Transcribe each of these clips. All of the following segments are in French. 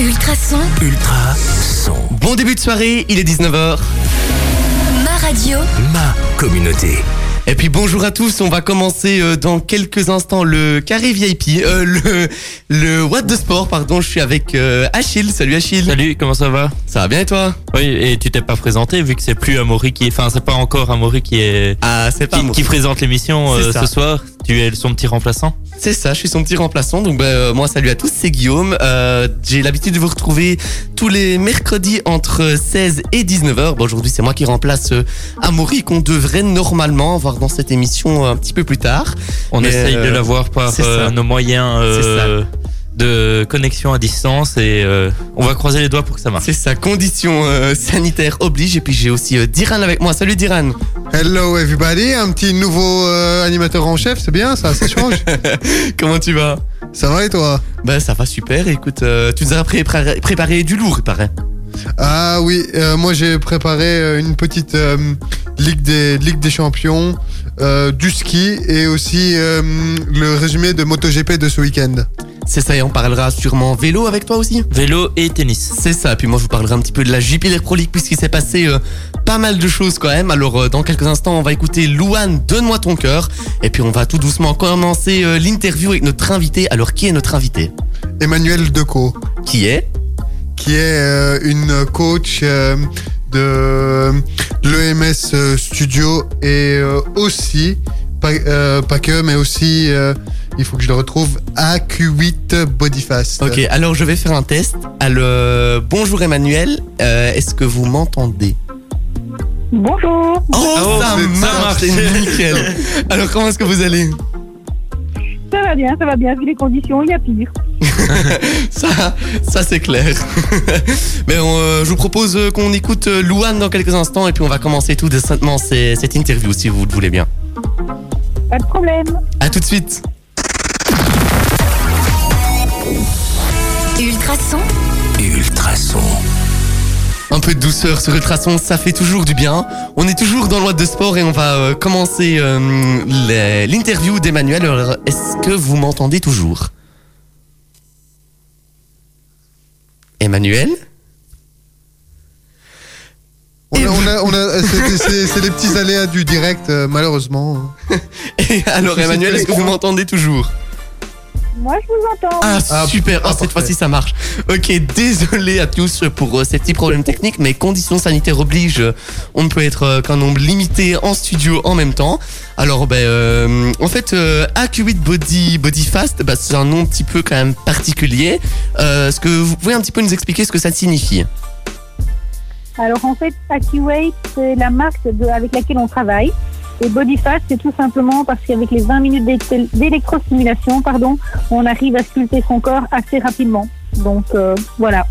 Ultrason, Ultra son. Bon début de soirée, il est 19h. ma radio, Ma communauté. Et puis bonjour à tous, on va commencer euh, dans quelques instants le carré VIP, euh, le, le What de Sport, pardon, je suis avec euh, Achille. Salut Achille. Salut, comment ça va? Ça va bien et toi? Oui, et tu t'es pas présenté vu que c'est plus Amaury qui, enfin c'est pas encore Amaury qui est Ah, c'est pas qui, présente l'émission euh, ce soir. Tu es son petit remplaçant? C'est ça, je suis son petit remplaçant. Donc bah, euh, moi, salut à tous, c'est Guillaume. Euh, J'ai l'habitude de vous retrouver tous les mercredis entre 16 et 19h. Bon, aujourd'hui, c'est moi qui remplace euh, Amaury qu'on devrait normalement voir dans cette émission euh, un petit peu plus tard. On Mais, essaye de euh, l'avoir par c'est ça. nos moyens euh, de connexion à distance et euh, on va croiser les doigts pour que ça marche. C'est ça, conditions euh, sanitaires oblige. Et puis j'ai aussi euh, Diran avec moi. Salut Diran. Hello everybody, un petit nouveau euh, animateur en chef, c'est bien ça, ça change. Comment tu vas? Ça va et toi? Bah ça va super. Écoute, euh, tu nous as préparé, préparé du lourd, il paraît. Ah oui, euh, moi j'ai préparé une petite euh, ligue des ligue des champions, euh, du ski et aussi euh, le résumé de MotoGP de ce week-end. C'est ça, et on parlera sûrement vélo avec toi aussi. Vélo et tennis. C'est ça, puis moi je vous parlerai un petit peu de la Jupiler Pro League puisqu'il s'est passé euh, pas mal de choses quand même. Alors euh, dans quelques instants on va écouter Louane, donne-moi ton cœur. Et puis on va tout doucement commencer euh, l'interview avec notre invité. Alors qui est notre invité? Emmanuel Decaux, Qui est? Qui est euh, une coach euh, de l'EMS Studio et euh, aussi, pas, euh, pas que, mais aussi, euh, il faut que je le retrouve, AQ8 Bodyfast. Ok, alors je vais faire un test. Alors, euh, bonjour Emmanuel, Euh, est-ce que vous m'entendez? Bonjour, Oh, Oh, ça c'est- ça marche, marche. c'est nickel. Alors comment est-ce que vous allez? Ça va bien, ça va bien, vu les conditions, il y a pire. Ça, ça c'est clair. Mais on, euh, je vous propose euh, qu'on écoute euh, Louane dans quelques instants et puis on va commencer tout décemment ces- cette interview si vous le voulez bien. Pas de problème. À tout de suite. Ultrason, Ultra son. Un peu de douceur sur Ultrason, ça fait toujours du bien. On est toujours dans le What de sport et on va euh, commencer euh, l'interview d'Emmanuel. Alors, est-ce que vous m'entendez toujours? Emmanuel On a, on a, on a- c'est- c'est c'est les petits aléas du direct, euh, malheureusement. Et Alors Emmanuel, est-ce que vous m'entendez toujours? Moi, je vous entends. Ah, Ah, super, ah, Ah, cette fois-ci ça marche. Ok, désolé à tous pour euh, ces petits problèmes techniques, mais conditions sanitaires obligent, on ne peut être euh, qu'un nombre limité en studio en même temps. Alors ben, euh, en fait, euh, AQ8 Body, Body Fast, bah, c'est un nom un petit peu quand même particulier. Euh, Est-ce que vous pouvez un petit peu nous expliquer ce que ça signifie? Alors, en fait, AccuWeight, c'est la marque de- avec laquelle on travaille. Et BodyFast, c'est tout simplement parce qu'avec les 20 minutes d'électro- d'électrostimulation, pardon, on arrive à sculpter son corps assez rapidement. Donc, euh, voilà.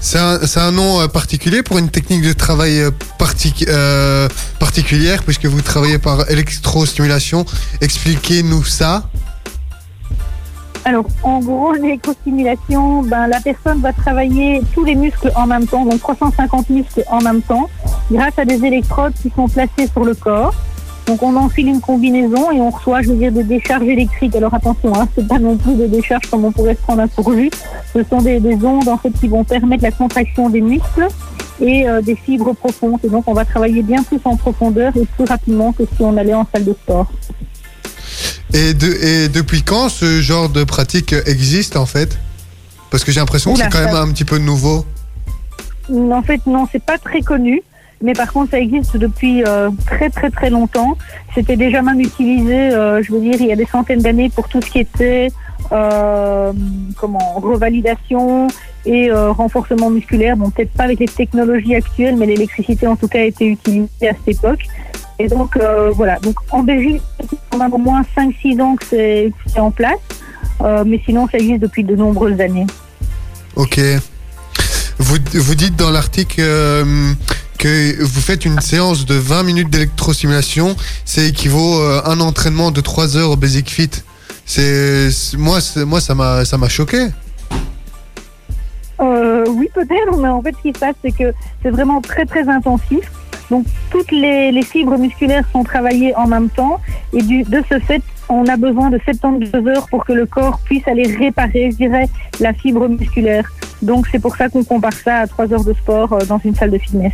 C'est un, nom euh, particulier pour une technique de travail partic- euh, particulière, puisque vous travaillez par électrostimulation. Expliquez-nous ça. Alors, en gros, l'électrostimulation, ben, la personne va travailler tous les muscles en même temps, donc 350 muscles en même temps, grâce à des électrodes qui sont placées sur le corps. Donc, on enfile une combinaison et on reçoit, je veux dire, des décharges électriques. Alors, attention, hein, c'est pas non plus des décharges comme on pourrait se prendre un pourvu. Ce sont des, des ondes, en fait, qui vont permettre la contraction des muscles et euh, des fibres profondes. Et donc, on va travailler bien plus en profondeur et plus rapidement que si on allait en salle de sport. Et, de, et depuis quand ce genre de pratique existe en fait? Parce que j'ai l'impression que c'est quand même un petit peu nouveau. En fait, non, c'est pas très connu. Mais par contre, ça existe depuis euh, très très très longtemps. C'était déjà même utilisé, euh, je veux dire, il y a des centaines d'années pour tout ce qui était euh, comment revalidation et renforcement musculaire. Bon, peut-être pas avec les technologies actuelles, mais l'électricité en tout cas a été utilisée à cette époque. Et donc voilà. Donc en Belgique, on a au moins 5-6 ans que c'est en place. Mais sinon, ça existe depuis de nombreuses années. Ok. Vous, vous dites dans l'article que vous faites une séance de 20 minutes d'électrostimulation. C'est équivaut à un entraînement de 3 heures au Basic Fit. C'est moi, moi ça m'a ça m'a choqué. Euh, oui, peut-être, mais en fait, ce qui se passe, c'est que c'est vraiment très, très intensif. Donc, toutes les, fibres musculaires sont travaillées en même temps. Et de ce fait, on a besoin de 72 heures pour que le corps puisse aller réparer, je dirais, la fibre musculaire. Donc c'est pour ça qu'on compare ça à 3 heures de sport euh, dans une salle de fitness.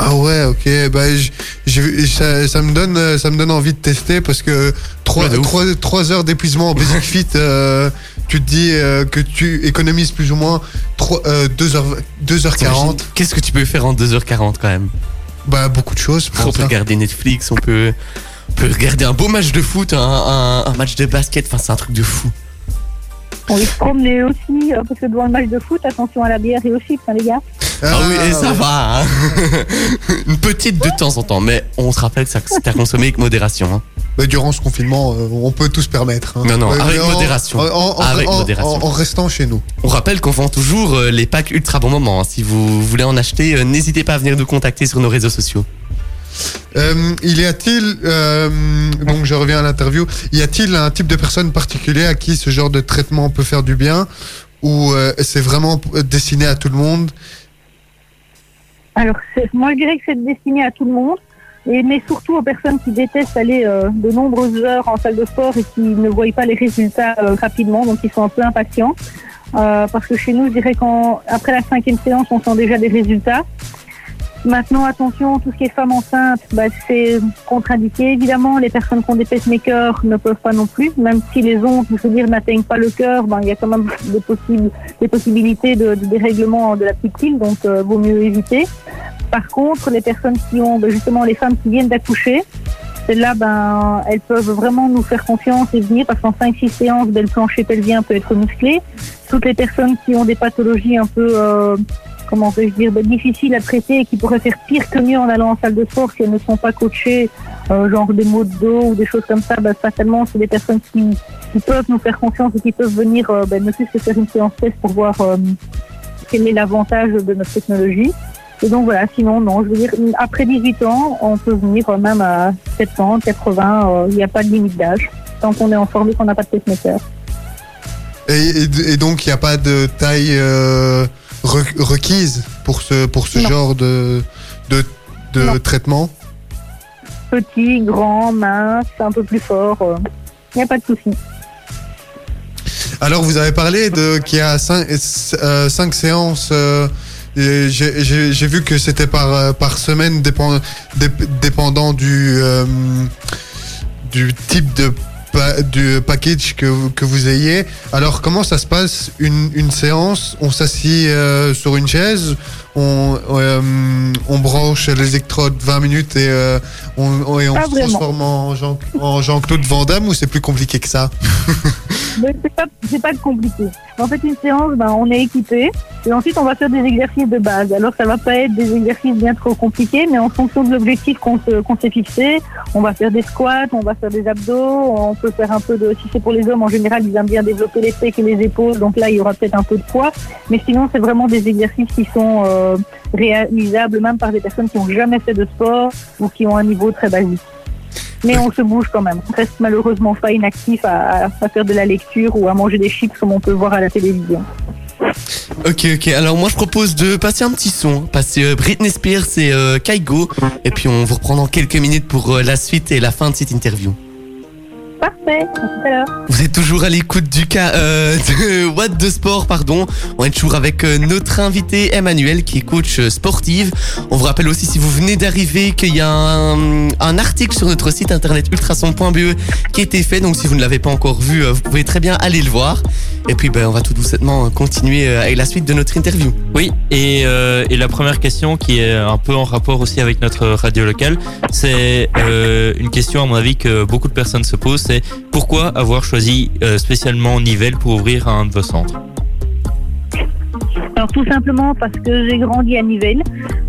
Ah ouais, ok. Bah, je- je- ça, ça me donne, euh, ça me donne envie de tester parce que 3, Ouais, heures d'épuisement en Basic Fit, euh, tu te dis euh, que tu économises plus ou moins 3, euh, 2 heures, 2h40. Qu'est-ce que tu peux faire en 2h40 quand même? Bah, beaucoup de choses. On peut regarder Netflix, on peut, on peut regarder un beau match de foot, un, un- un match de basket, enfin c'est un truc de fou. On va se promener aussi, euh, parce que devant le match de foot, attention à la bière et aussi, hein, les gars. Ah, oui, et ça ouais. va. hein. Une petite de temps en temps, mais on se rappelle que ça- c'est à consommer avec modération. hein. Bah, durant ce confinement, euh, on peut tout se permettre. hein. Non, non, Ouais, avec mais en- modération. En, en- en- Avec en- modération. en- en restant chez nous. On rappelle qu'on vend toujours euh, les packs ultra bon moment. hein. Si vous voulez en acheter, euh, n'hésitez pas à venir nous contacter sur nos réseaux sociaux. Euh, il y a-t-il, euh, donc je reviens à l'interview, y a-t-il un type de personne particulier à qui ce genre de traitement peut faire du bien ou euh, c'est vraiment destiné à tout le monde? Alors, moi, je dirais que c'est destiné à tout le monde, mais surtout aux personnes qui détestent aller euh, de nombreuses heures en salle de sport et qui ne voient pas les résultats euh, rapidement, donc ils sont un peu impatients. Euh, parce que chez nous, je dirais qu'après la cinquième séance, on sent déjà des résultats. Maintenant, attention, tout ce qui est femme enceinte, bah, c'est contre-indiqué. Évidemment, les personnes qui ont des pacemakers ne peuvent pas non plus, même si les ondes, je veux dire, n'atteignent pas le cœur, ben, il y a quand même des, possibles, possibilités de, dérèglement de la petite donc euh, vaut mieux éviter. Par contre, les personnes qui ont, ben, justement, les femmes qui viennent d'accoucher, celles-là, ben, elles peuvent vraiment nous faire confiance et venir parce qu'en 5-6 séances, ben, le plancher pelvien peut être musclé. Toutes les personnes qui ont des pathologies un peu, euh, comment vais-je dire, ben, difficiles à traiter et qui pourraient faire pire que mieux en allant en salle de sport si elles ne sont pas coachées, euh, genre des maux de dos ou des choses comme ça, ben, fatalement, c'est des personnes qui, qui peuvent nous faire confiance et qui peuvent venir euh, ben, ne plus que faire une séance test pour voir euh, quel est l'avantage de notre technologie. Et donc voilà, sinon, non, je veux dire, après 18 ans, on peut venir même à 70, 80, euh, il n'y a pas de limite d'âge, tant qu'on est en forme et qu'on n'a pas de pacemaker. et, et- et donc il n'y a pas de taille requise pour ce, pour ce Non. genre de, de, de traitement? Petit, grand, mince, un peu plus fort, euh, il n'y a pas de souci. Alors, vous avez parlé de qu'il y a cinq, euh, cinq séances. euh, J'ai vu que c'était par, euh, par semaine, dépend, dép- dépendant du, euh, du type de du package que, que vous ayez. Alors, comment ça se passe une, une séance? On s'assied euh, sur une chaise, on, euh, on branche les électrodes 20 minutes et euh, on, et se transforme en Jean- en Jean-Claude Van Damme ou c'est plus compliqué que ça c'est pas, c'est pas compliqué. En fait, une séance, ben, on est équipé et ensuite on va faire des exercices de base. Alors, ça va pas être des exercices bien trop compliqués, mais en fonction de l'objectif qu'on se- qu'on s'est fixé, on va faire des squats, on va faire des abdos, on peut faire un peu de. Si c'est pour les hommes, en général, ils aiment bien développer les pecs et les épaules, donc là, il y aura peut-être un peu de poids. Mais sinon, c'est vraiment des exercices qui sont euh, réalisables même par des personnes qui n'ont jamais fait de sport ou qui ont un niveau très basique. Mais on se bouge quand même. On reste malheureusement pas inactif à faire de la lecture ou à manger des chips comme on peut voir à la télévision. Ok, ok. Alors moi je propose de passer un petit son, passer euh, Britney Spears et euh, Kaigo, et puis on vous reprend dans quelques minutes pour euh, la suite et la fin de cette interview. Parfait, à tout à l'heure. Vous êtes toujours à l'écoute du cas euh, de What de Sport, pardon. On est toujours avec euh, notre invité Emmanuel qui est coach euh, sportive. On vous rappelle aussi si vous venez d'arriver qu'il y a un, un article sur notre site internet ultrason.be qui a été fait. Donc si vous ne l'avez pas encore vu, vous pouvez très bien aller le voir. Et puis ben, on va tout doucement continuer avec la suite de notre interview. Oui, et, euh, et la première question qui est un peu en rapport aussi avec notre radio locale, c'est euh, une question à mon avis que beaucoup de personnes se posent, pourquoi avoir choisi euh, spécialement Nivelles pour ouvrir un de vos centres Alors tout simplement parce que j'ai grandi à Nivelles,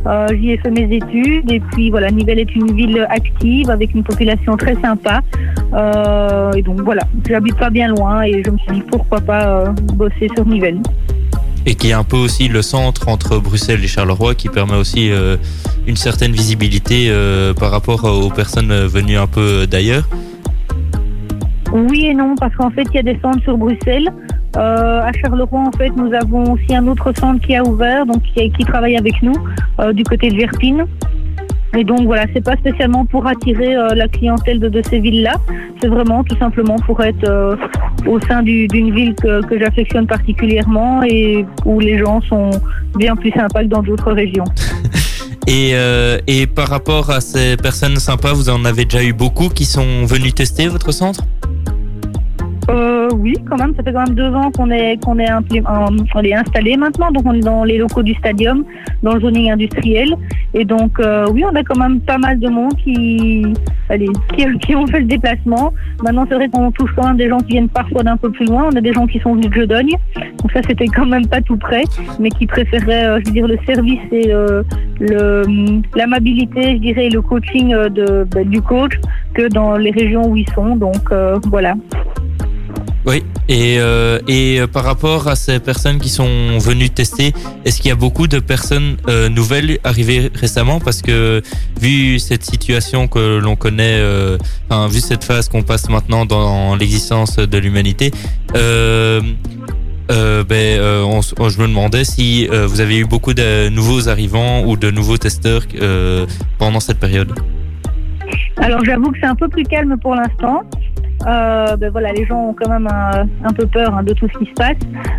Euh, j'y ai fait mes études et puis voilà, Nivelles est une ville active avec une population très sympa. Euh, et donc voilà, j'habite pas bien loin et je me suis dit pourquoi pas euh, bosser sur Nivelles. et qui est un peu aussi le centre entre Bruxelles et Charleroi qui permet aussi une certaine visibilité par rapport aux personnes venues un peu d'ailleurs. Oui et non, parce qu'en fait, il y a des centres sur Bruxelles. Euh, à Charleroi, en fait, nous avons aussi un autre centre qui a ouvert, donc qui, travaille avec nous, euh, du côté de Verpine. Et donc voilà, c'est pas spécialement pour attirer euh, la clientèle de, ces villes-là, c'est vraiment tout simplement pour être au sein du- d'une ville que, j'affectionne particulièrement et où les gens sont bien plus sympas que dans d'autres régions. Et, par rapport à ces personnes sympas, vous en avez déjà eu beaucoup qui sont venus tester votre centre? Oui, quand même, ça fait quand même deux ans qu'on est est, installé maintenant, donc on est dans les locaux du stadium, dans le zoning industriel, et donc euh, oui, on a quand même pas mal de monde qui, allez, qui, qui ont fait le déplacement. Maintenant, c'est vrai qu'on touche quand même des gens qui viennent parfois d'un peu plus loin. On a des gens qui sont venus de Jedogne, donc ça c'était quand même pas tout près, mais qui préféraient, euh, je le service et euh, l'amabilité, je dirais, et le coaching euh, de, bah, du coach que dans les régions où ils sont. Donc euh, voilà. Oui. Et, euh, et euh, par rapport à ces personnes qui sont venues tester, est-ce qu'il y a beaucoup de personnes euh, nouvelles arrivées récemment? Parce que vu cette situation que l'on connaît, enfin, vu cette phase qu'on passe maintenant dans l'existence de l'humanité, ben, je me demandais si vous avez eu beaucoup de nouveaux arrivants ou de nouveaux testeurs pendant cette période. Alors j'avoue que c'est un peu plus calme pour l'instant. Euh, ben voilà, les gens ont quand même un, peu peur hein, de tout ce qui se passe.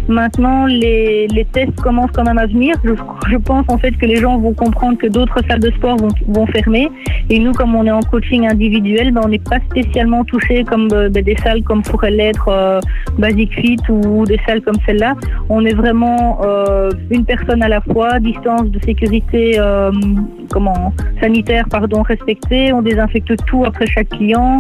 Maintenant, les, les tests commencent quand même à venir. Je, pense en fait que les gens vont comprendre que d'autres salles de sport vont, fermer. Et nous, comme on est en coaching individuel, ben, on n'est pas spécialement touché comme euh, ben, des salles comme pourraient l'être euh, Basic Fit ou des salles comme celle-là. On est vraiment euh, une personne à la fois, distance de sécurité comment sanitaire pardon respectée. On désinfecte tout après chaque client.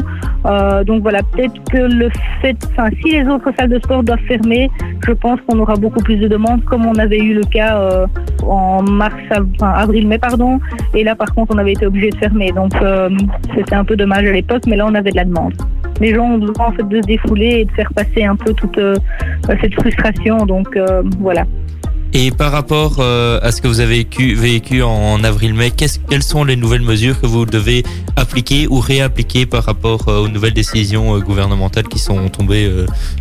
Donc voilà, peut-être que le fait, si les autres salles de sport doivent fermer, je pense qu'on aura beaucoup plus de demandes, comme on avait eu le cas euh, en mars, enfin, avril-mai, pardon. Et là, par contre, on avait été obligé de fermer. Donc euh, c'était un peu dommage à l'époque, mais là, on avait de la demande. Les gens ont besoin en fait de se défouler et de faire passer un peu toute euh, cette frustration. Donc voilà. Et par rapport euh, à ce que vous avez vécu, en avril-mai, quelles sont les nouvelles mesures que vous devez appliquer ou réappliquer par rapport euh, aux nouvelles décisions euh, gouvernementales qui sont tombées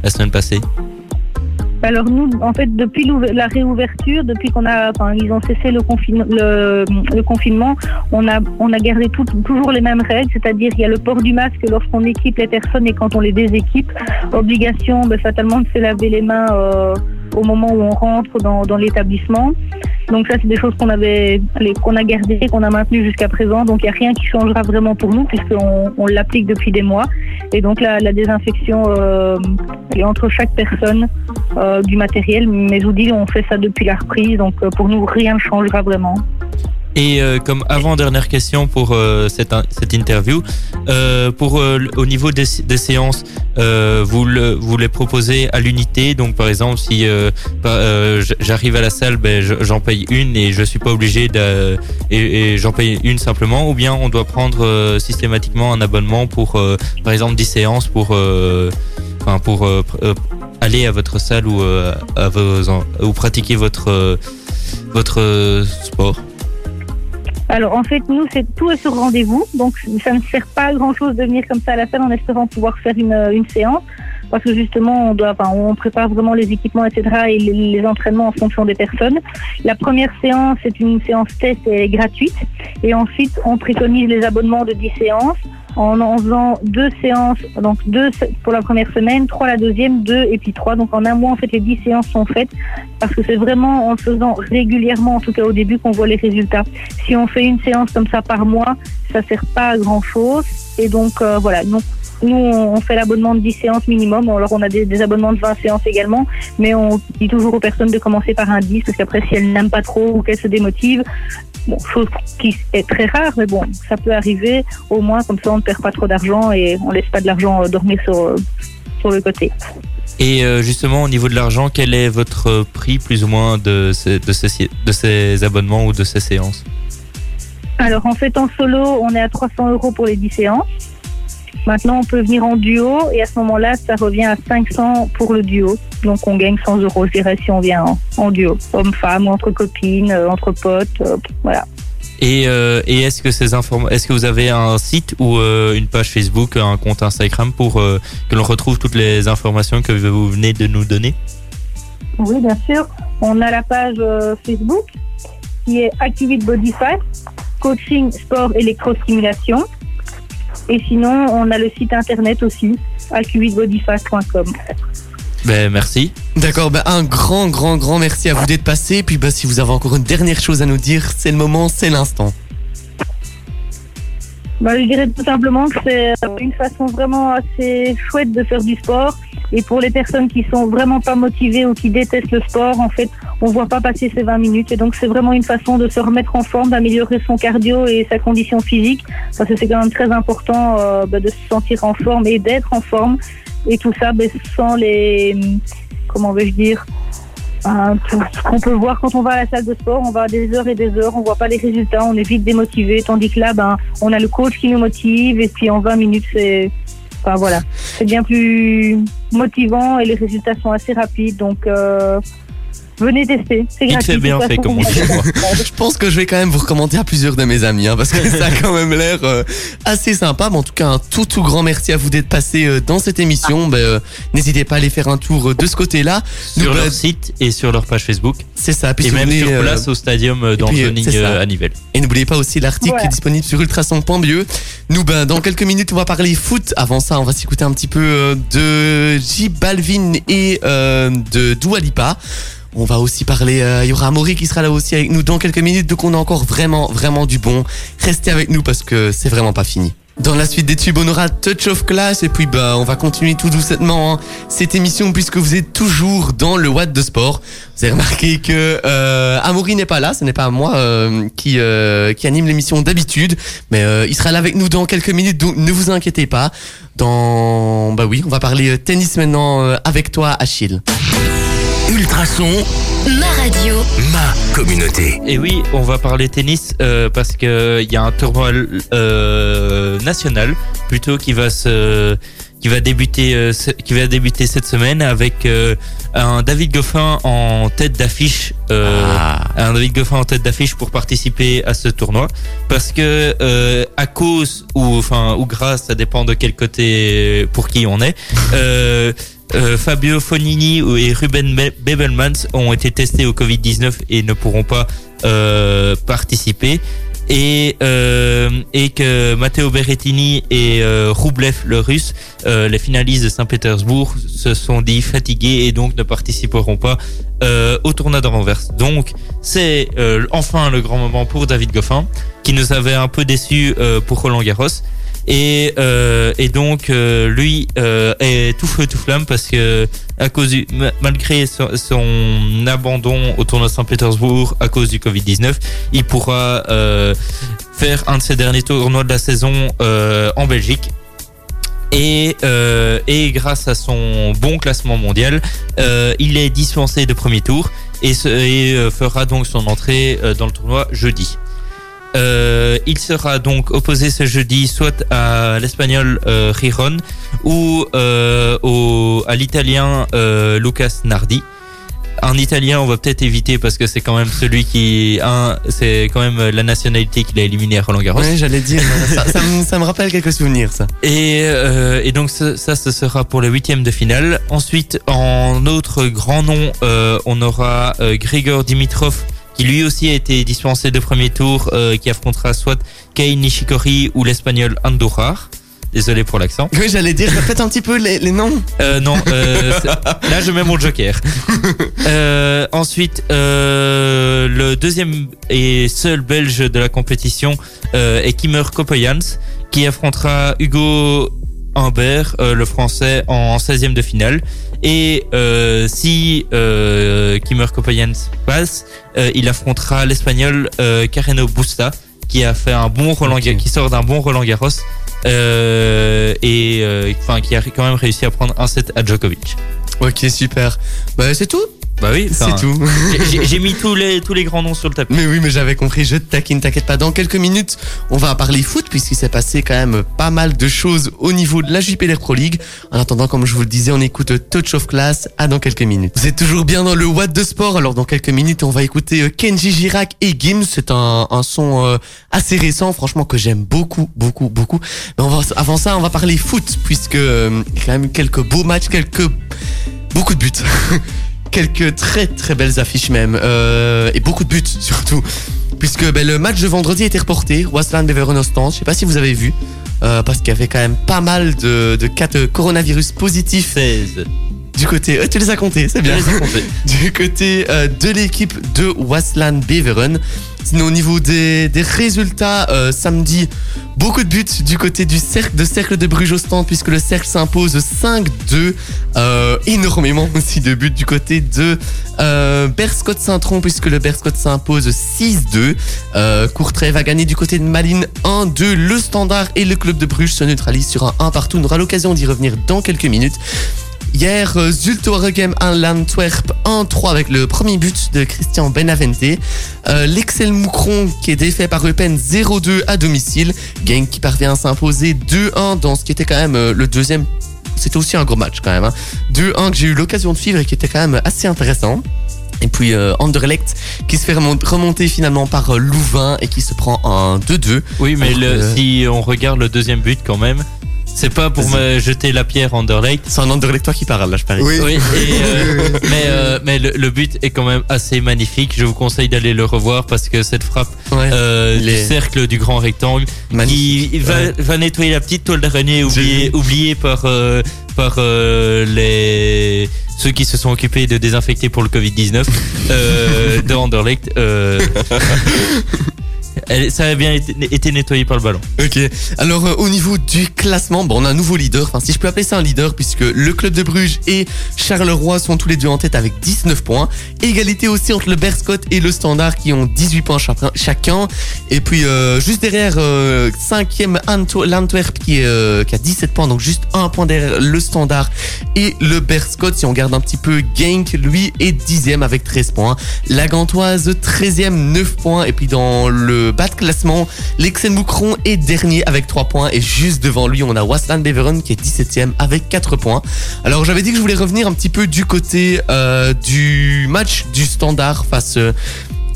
la semaine passée? Alors nous, en fait, depuis la réouverture, depuis qu'on a, ils ont cessé le, le, confinement, on a, on a gardé toujours les mêmes règles, c'est-à-dire il y a le port du masque lorsqu'on équipe les personnes et quand on les déséquipe, obligation ben, fatalement de se laver les mains au moment où on rentre dans, l'établissement. Donc ça, c'est des choses qu'on avait, qu'on a gardées, qu'on a maintenues jusqu'à présent. Donc il n'y a rien qui changera vraiment pour nous puisqu'on on l'applique depuis des mois. Et donc la, désinfection euh, est entre chaque personne euh, du matériel. Mais je vous dis, on fait ça depuis la reprise. Donc euh, pour nous, rien ne changera vraiment. Et euh, comme avant-dernière question pour euh, cette, cette interview, euh, pour euh, au niveau des, des séances, euh, vous, le, vous les proposez à l'unité. Donc par exemple, si euh, j'arrive à la salle, ben, je- j'en paye une et je suis pas obligé de et, et j'en paye une simplement, ou bien on doit prendre systématiquement un abonnement pour par exemple 10 séances pour enfin pour aller à votre salle ou à vos ou pratiquer votre votre sport. Alors en fait, nous, c'est tout est sur rendez-vous, donc ça ne sert pas à grand chose de venir comme ça à la salle en espérant pouvoir faire une, une séance, parce que justement, on doit, prépare vraiment les équipements, etc. et les, entraînements en fonction des personnes. La première séance, c'est une séance test et est gratuite, et ensuite on préconise les abonnements de 10 séances en faisant deux séances, donc deux pour la première semaine, trois la deuxième, deux et puis trois. Donc en un mois, en fait, les 10 séances sont faites parce que c'est vraiment en faisant régulièrement, en tout cas au début, qu'on voit les résultats. Si on fait une séance comme ça par mois, ça sert pas à grand chose. Et donc euh, voilà, donc nous on fait l'abonnement de 10 séances minimum. Alors on a des, des abonnements de 20 séances également, mais on dit toujours aux personnes de commencer par un 10 parce qu'après si elles n'aiment pas trop ou qu'elles se démotivent, bon, chose qui est très rare, mais bon, ça peut arriver. Au moins comme ça on ne perd pas trop d'argent et on laisse pas de l'argent euh, dormir sur euh, sur le côté. Et euh, justement, au niveau de l'argent, quel est votre prix plus ou moins de ces, de ces, de ces abonnements ou de ces séances? Alors en fait en solo, on est à 300 euros pour les 10 séances. Maintenant, on peut venir en duo et à ce moment-là, ça revient à 500 pour le duo. Donc on gagne 100 euros, je dirais, si on vient en, en duo, homme-femme ou entre copines, euh, entre potes, euh, voilà. Et, euh, et est-ce que ces est-ce que vous avez un site ou euh, une page Facebook, un compte Instagram pour euh, que l'on retrouve toutes les informations que vous venez de nous donner? Oui, bien sûr. On a la page Facebook qui est Activate Body Fat. coaching sport électrostimulation. Et sinon, on a le site internet aussi, aq8bodyfast.com. Ben, merci. D'accord, bah, un grand, grand, grand merci à vous d'être passé. Et puis bah, si vous avez encore une dernière chose à nous dire, c'est le moment, c'est l'instant. Bah, je dirais tout simplement que c'est une façon vraiment assez chouette de faire du sport. Et pour les personnes qui sont vraiment pas motivées ou qui détestent le sport, en fait, on voit pas passer ces 20 minutes. Et donc, c'est vraiment une façon de se remettre en forme, d'améliorer son cardio et sa condition physique. Parce que c'est quand même très important euh, bah, de se sentir en forme et d'être en forme. Et tout ça, bah, sans les, comment vais-je dire, euh, peut voir quand on va à la salle de sport, on va des heures et des heures, on voit pas les résultats, on est vite démotivé, tandis que là, ben, on a le coach qui nous motive, et puis en 20 minutes, c'est, enfin voilà, c'est bien plus motivant et les résultats sont assez rapides, donc euh, venez tester, c'est gratuit. fait bien fait, comme on dit. moi. Je pense que je vais quand même vous recommander à plusieurs de mes amis, hein, parce que ça a quand même l'air euh, assez sympa. Mais en tout cas, un tout, tout grand merci à vous d'être passé euh, dans cette émission. Ben, euh, N'hésitez pas à aller faire un tour euh, de ce côté-là. Sur ben, leur site et sur leur page Facebook. C'est ça. Puis Et si même venez, sur euh, place au stadium c'est ça. à Nivelles. Et n'oubliez pas aussi l'article Ouais. qui est disponible sur ultrason.be. Nous, ben, dans quelques minutes, on va parler foot. Avant ça, on va s'écouter un petit peu de J Balvin et euh, de Dua Lipa. On va aussi parler, euh, il y aura Amaury qui sera là aussi avec nous dans quelques minutes, donc on a encore vraiment, vraiment du bon. Restez avec nous parce que c'est vraiment pas fini. Dans la suite des tubes, on aura Touch of Class et puis bah on va continuer tout doucement hein, cette émission puisque vous êtes toujours dans le Watt de sport. Vous avez remarqué que euh, Amaury n'est pas là, ce n'est pas moi euh, qui euh, qui anime l'émission d'habitude, mais euh, il sera là avec nous dans quelques minutes, donc ne vous inquiétez pas. Dans bah oui, on va parler euh, tennis maintenant avec toi, Achille. Ultrason, Ma radio. ma communauté. Et oui, on va parler tennis euh, parce que il y a un tournoi euh, national plutôt qui va se qui va débuter euh, ce- qui va débuter cette semaine avec euh, un David Goffin en tête d'affiche euh, Ah. un David Goffin en tête d'affiche pour participer à ce tournoi parce que euh, à cause ou enfin ou grâce ça dépend de quel côté pour qui on est euh, Fabio Fonini et Ruben Be- Bebelmans ont été testés au Covid-19 et ne pourront pas euh, participer. Et, euh, et que Matteo Berrettini et euh, Rublev, le russe, euh, les finalistes de Saint-Pétersbourg, se sont dit fatigués et donc ne participeront pas au tournoi de Renvers. Donc c'est enfin le grand moment pour David Goffin, qui nous avait un peu déçus euh, pour Roland Garros. Et, euh, et donc euh, lui euh, est tout feu tout flamme parce que à cause du, ma- malgré son, abandon au tournoi de Saint-Pétersbourg à cause du Covid-19, il pourra faire un de ses derniers tournois de la saison en Belgique. Et, et grâce à son bon classement mondial, il est dispensé de premier tour et, fera donc son entrée dans le tournoi jeudi. Euh, il sera donc opposé ce jeudi soit à l'espagnol euh, Riron ou euh, au, à l'italien euh, Lucas Nardi. Un italien, on va peut-être éviter parce que c'est quand même celui qui, un, c'est quand même la nationalité qu'il a éliminé à Roland Garros. Ouais, j'allais dire, ça, ça me, ça me rappelle quelques souvenirs, ça. Et, euh, et donc ça, ça, ce sera pour le huitième de finale. Ensuite, en autre grand nom, euh, on aura euh, Grigor Dimitrov qui lui aussi a été dispensé de premier tour, euh, qui affrontera soit Kei Nishikori ou l'espagnol Andorra. Désolé pour l'accent. Oui, j'allais dire, répète un petit peu les, les noms. Euh, non, euh, là je mets mon joker. Euh, ensuite, euh, le deuxième et seul belge de la compétition euh, est Kimmer Kopoyans, qui affrontera Hugo Humbert, euh, le français, en 16e de finale. Et euh, si euh, Kimmer passe, il affrontera l'espagnol Carreno Busta, qui a fait un bon Roland, qui sort d'un bon Roland Garros. Euh, et euh, enfin qui a quand même réussi à prendre un set à Djokovic. Ok, super. Bah, c'est tout. Bah oui, C'est tout. j'ai- mis tous les tous les grands noms sur le tapis. Mais oui, mais j'avais compris, je te taquine, t'inquiète pas. Dans quelques minutes, on va parler foot puisqu'il s'est passé quand même pas mal de choses au niveau de la JPLR Pro League. En attendant, comme je vous le disais, on écoute Touch of Class à dans quelques minutes. Vous êtes toujours bien dans le What de Sport, alors dans quelques minutes, on va écouter euh, Kenji Girac et Gims. C'est un, un son euh, assez récent, franchement, que j'aime beaucoup, beaucoup, beaucoup. Mais on va, avant ça, on va parler foot puisque euh, il y a quand même quelques beaux matchs, quelques... beaucoup de buts. quelques très très belles affiches même euh, et beaucoup de buts surtout. puisque ben, le match de vendredi été reporté, Wasland Beveren au stand. Je sais pas si vous avez vu, euh, parce qu'il y avait quand même pas mal de, de cas de coronavirus positifs 16. Du côté. Euh, tu les as comptés, c'est bien. Du côté euh, de l'équipe de Wasland Beveren. Sinon, au niveau des, des résultats, euh, samedi, beaucoup de buts du côté du cercle de cercle de Bruges au stand, puisque le cercle s'impose 5-2. Euh, énormément aussi de buts du côté de euh, Berscott Saint-Tron, puisque le Berscott s'impose 6-2. Euh, Courtrai va gagner du côté de Malines 1-2. Le Standard et le club de Bruges se neutralisent sur un 1 partout. On aura l'occasion d'y revenir dans quelques minutes. Hier, euh, Zulte Waregem à l'Antwerp 1-3 avec le premier but de Christian Benavente. Euh, L'Excel Moucron qui est défait par Eupen 0-2 à domicile. Gang qui parvient à s'imposer 2-1 dans ce qui était quand même euh, le deuxième. C'était aussi un gros match quand même. hein. 2-1 que j'ai eu l'occasion de suivre et qui était quand même assez intéressant. Et puis euh, Anderlecht qui se fait remon- remonter finalement par euh, Louvain et qui se prend un 2-2. Oui, mais le- si on regarde le deuxième but quand même, c'est pas pour me jeter la pierre Anderlecht. C'est un Anderlechtois qui parle là, je parie. Oui. Oui, et, euh, mais, euh, mais le, le but est quand même assez magnifique. Je vous conseille d'aller le revoir parce que cette frappe Ouais. euh, du cercle du grand rectangle Magnifique. qui va, Ouais. va nettoyer la petite toile d'araignée oubliée, oubliée par, euh, par euh, les ceux qui se sont occupés de désinfecter pour le Covid-19 euh, de Anderlecht. ça a bien été, nettoyé par le ballon. Ok. Alors euh, au niveau du classement, bon, on a un nouveau leader. Enfin, si je peux appeler ça un leader, puisque le club de Bruges et Charleroi sont tous les deux en tête avec 19 points. Égalité aussi entre le Berscott et le Standard qui ont 18 points chacun-. Et puis euh, juste derrière, euh, cinquième Anto- l'Antwerp qui, euh, a 17 points, donc juste un point derrière le Standard et le Berscott. Si on regarde un petit peu, Genk lui est dixième avec 13 points. La Gantoise 13e 9 points et puis dans le bas de classement l'Exen Moucron est dernier avec 3 points et juste devant lui on a Wasland Beveren qui est 17e avec 4 points. Alors j'avais dit que je voulais revenir un petit peu du côté euh, du match du standard face euh,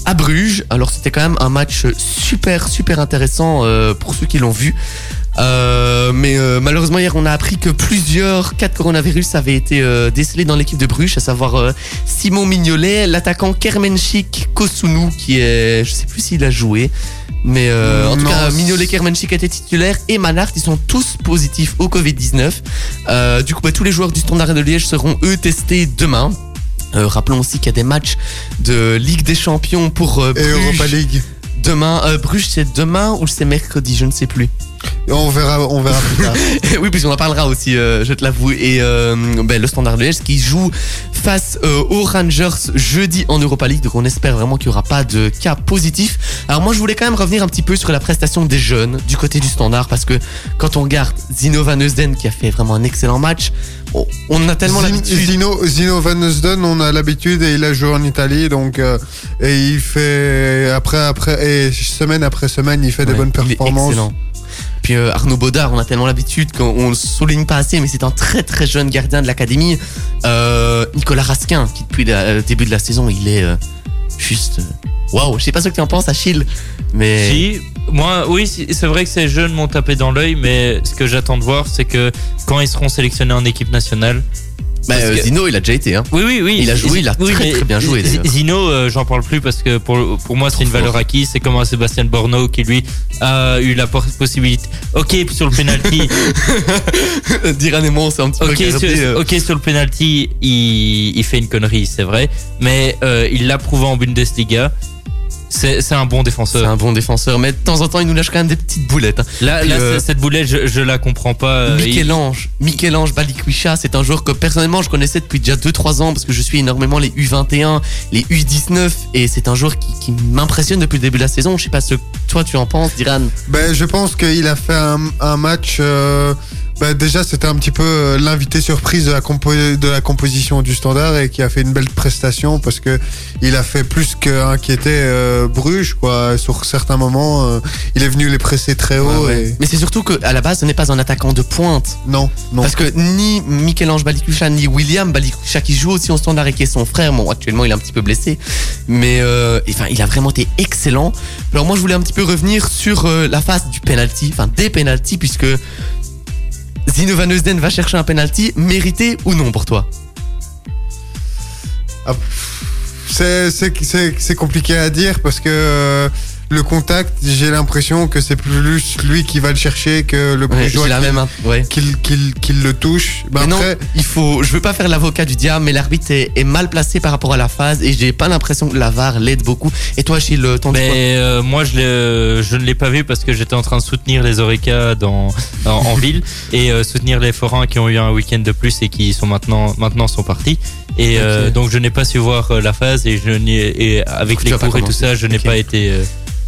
à Bruges. Alors c'était quand même un match super super intéressant euh, pour ceux qui l'ont vu. Euh, mais euh, malheureusement hier on a appris que plusieurs cas de coronavirus avaient été euh, décelés dans l'équipe de Bruges, à savoir euh, Simon Mignolet, l'attaquant Kermenchik Kosunu qui est, je sais plus s'il a joué, mais euh, en tout cas Mignolet Kermenchik était titulaire et Manart ils sont tous positifs au Covid-19. Euh, du coup bah, tous les joueurs du Standard de Liège seront eux testés demain. Euh, rappelons aussi qu'il y a des matchs de Ligue des Champions pour euh, Et Bruges. Europa League. Demain, euh, Bruges c'est demain ou c'est mercredi, je ne sais plus. On verra, on verra plus tard. oui, puisqu'on en parlera aussi, euh, je te l'avoue. Et euh, ben, le Standard de Liège qui joue face euh, aux Rangers jeudi en Europa League. Donc on espère vraiment qu'il n'y aura pas de cas positifs. Alors moi je voulais quand même revenir un petit peu sur la prestation des jeunes du côté du Standard parce que quand on regarde Zino Van Eusden qui a fait vraiment un excellent match, on, a tellement l'habitude. Zino, Zino Van Eusden, on a l'habitude et il a joué en Italie, donc euh, et il fait après après et semaine après semaine, il fait des bonnes performances. Puis euh, Arnaud Baudard, on a tellement l'habitude qu'on le souligne pas assez, mais c'est un très très jeune gardien de l'académie. Euh, Nicolas Rasquin, qui depuis le début de la saison, il est juste. Waouh, je sais pas ce que tu en penses, Achille, mais. Si, moi, oui, c'est vrai que ces jeunes m'ont tapé dans l'œil, mais ce que j'attends de voir, c'est que quand ils seront sélectionnés en équipe nationale. Bah, euh, que- Zino, il a déjà été. Hein. Oui, oui, oui. Il a joué, il a très, très bien joué. Zino, euh, j'en parle plus parce que pour, pour moi, c'est une valeur acquise. C'est comme un Sébastien Borno qui, lui, a eu la possibilité. Ok, sur le penalty. Diran et moi, on s'est un petit peu ok, sur, euh, ok, sur le penalty, il, il fait une connerie, c'est vrai. Mais il l'a prouvé en Bundesliga. C'est c'est un bon C'est défenseur. un bon défenseur, mais de temps en temps, il nous lâche quand même des petites boulettes. hein. Là, Puis, là euh, c'est- cette boulette, je, je la comprends pas. euh, il- Michel-Ange, Michel-Ange Balikwisha, c'est un joueur que personnellement je connaissais depuis déjà 2-3 ans parce que je suis énormément les U21, les U19 et c'est un joueur qui, qui m'impressionne depuis le début de la saison. Je sais pas ce que toi tu en penses, Diran. Ben, je pense qu'il a fait un, un match. euh, ben, déjà, c'était un petit peu euh, l'invité surprise de la, compo- de la composition du Standard et qui a fait une belle prestation parce que il a fait plus qu'inquiéter euh, Bruges, quoi. Sur certains moments, euh, il est venu les presser très haut. et... Mais c'est surtout qu'à la base ce n'est pas un attaquant de pointe. Non, non. Parce que ni Michel-Ange Balikwisha ni William Balikwisha qui joue aussi au standard et qui est son frère, bon actuellement il est un petit peu blessé, mais euh, enfin il a vraiment été excellent. Alors moi je voulais un petit peu revenir sur euh, la phase du penalty, enfin des penalties puisque Zino Van Eusden va chercher un penalty, mérité ou non pour toi c'est- c'est compliqué à dire parce que euh, le contact, j'ai l'impression que c'est plus lui qui va le chercher que le Ouais, la qui- même. hein, Ouais. qu'il qu'il- qu'il le touche. Bah, Mais non, après, il faut. Je veux pas faire l'avocat du diable, mais l'arbitre est, est mal placé par rapport à la phase et j'ai pas l'impression que la VAR l'aide beaucoup. Et toi, Gilles, t'en dis Mais quoi euh, moi, je, l'ai- je ne l'ai pas vu parce que j'étais en train de soutenir les Oreca dans, en, en ville et euh, soutenir les forains qui ont eu un week-end de plus et qui sont maintenant, maintenant sont partis. Et euh, donc, je n'ai pas su voir la phase et je n'ai, et avec Tu les cours et tout ça, je n'ai pas été.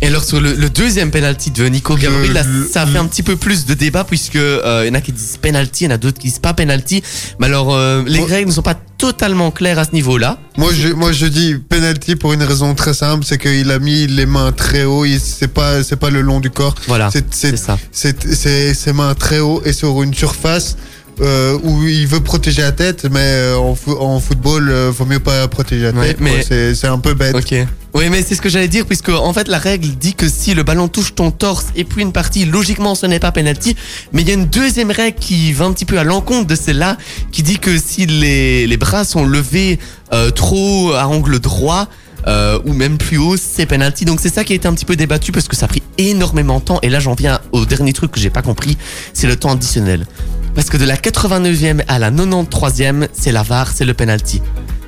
Et alors sur le, le deuxième penalty de Nico Gabriel, là, ça a fait un petit peu plus de débat puisque euh, il y en a qui disent penalty, il y en a d'autres qui disent pas penalty. Mais alors euh, les Moi- règles ne sont pas totalement claires à ce niveau-là. moi je, moi je dis penalty pour une raison très simple, c'est qu'il a mis les mains très haut, il- c'est pas, c'est pas le long du corps, Voilà, c'est c'est c'est- ça. c'est c'est ses mains très haut et sur une surface euh, où il veut protéger la tête, mais euh, en, fo- en football, euh, vaut mieux pas protéger la Ouais, tête. mais-. C'est c'est un peu bête. Ok. Oui, mais c'est ce que j'allais dire, puisque en fait la règle dit que si le ballon touche ton torse et puis une partie, logiquement ce n'est pas penalty. Mais il y a une deuxième règle qui va un petit peu à l'encontre de celle-là, qui dit que si les, les bras sont levés euh, trop à angle droit. euh, ou même plus haut, c'est penalty. Donc c'est ça qui a été un petit peu débattu parce que ça a pris énormément de temps. Et là, j'en viens au dernier truc que j'ai pas compris, c'est le temps additionnel. Parce que de la 89e à la 93e, c'est la VAR, c'est le penalty.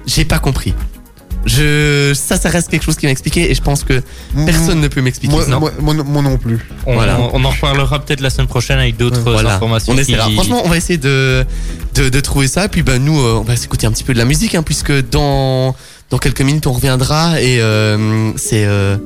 J'ai pas compris. Je, ça, ça reste quelque chose qui m'a expliqué et je pense que personne ne peut m'expliquer. Moi, Non. moi, moi, moi non plus. on, Voilà. on, on en reparlera peut-être la semaine prochaine avec d'autres Voilà. informations. On essaiera. qui- Franchement, on va essayer de, de, de trouver ça. Et puis, ben, nous, euh, on va s'écouter un petit peu de la musique, hein, puisque dans, dans quelques minutes, on reviendra et euh, c'est euh,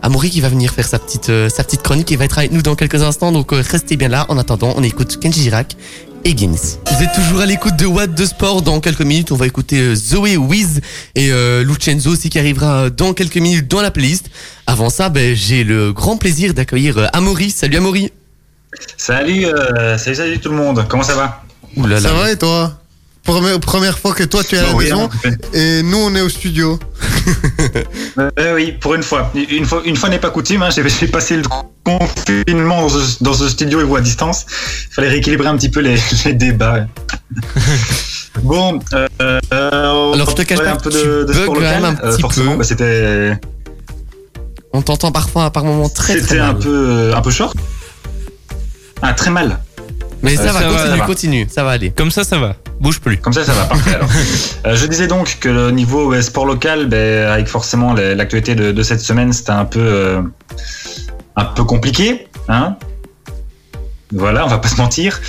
Amaury qui va venir faire sa petite, euh, sa petite chronique. Il va être avec nous dans quelques instants. Donc, euh, restez bien là. En attendant, on écoute Kenji Girac et. Vous êtes toujours à l'écoute de What de Sport. Dans quelques minutes, on va écouter euh, Zoé Wiz et euh, Lucenzo aussi qui arrivera dans quelques minutes dans la playlist. Avant ça, ben, j'ai le grand plaisir d'accueillir euh, Amaury. Salut Amaury. Salut, euh, salut, salut tout le monde. Comment ça va? Ouh là là. Ça va et toi? Première, première fois que toi tu es à la oui, maison hein. et nous on est au studio. Euh, oui, pour une fois. Une fois, une fois n'est pas coutume. Hein. J'ai passé le confinement dans ce, dans ce studio et vous à distance. Il fallait rééquilibrer un petit peu les, les débats. bon, euh, euh, Alors, je te cache pas un peu tu de, de sport quand local. même un Euh, petit forcément, peu. bah, c'était On t'entend parfois par moments très très c'était mal. un peu un peu short. Ah, très mal. Mais ça va, ça va, ça va. continue, ça va aller. Comme ça, ça va. Bouge plus. Comme ça, ça va, parfait alors. Euh, je disais donc que le niveau euh, sport local, ben, avec forcément l'actualité de, de cette semaine, c'était un peu, euh, un peu compliqué. Hein voilà, on va pas se mentir.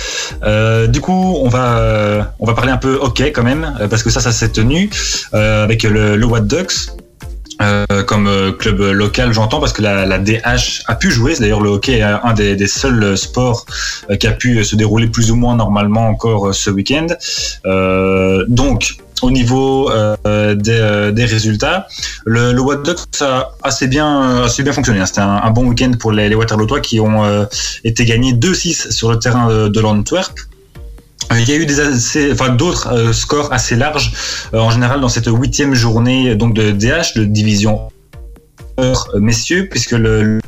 Euh, du coup, on va, on va parler un peu hockey quand même, parce que ça, ça s'est tenu avec le, le Watt Ducks. Euh, comme euh, club local, j'entends, parce que la, la DH a pu jouer. D'ailleurs le hockey est un des, des seuls sports euh, qui a pu se dérouler plus ou moins normalement encore ce week-end. Donc, au niveau euh, des, des résultats, le, le Watt Ducks a assez bien, assez bien fonctionné. C'était un, un bon week-end pour les, les Waterlootois qui ont euh, été gagnés 2-6 sur le terrain de, de l'Antwerp. Euh, Il y a eu des assez, enfin d'autres euh, scores assez larges euh, en général dans cette huitième journée donc de DH de division messieurs puisque le,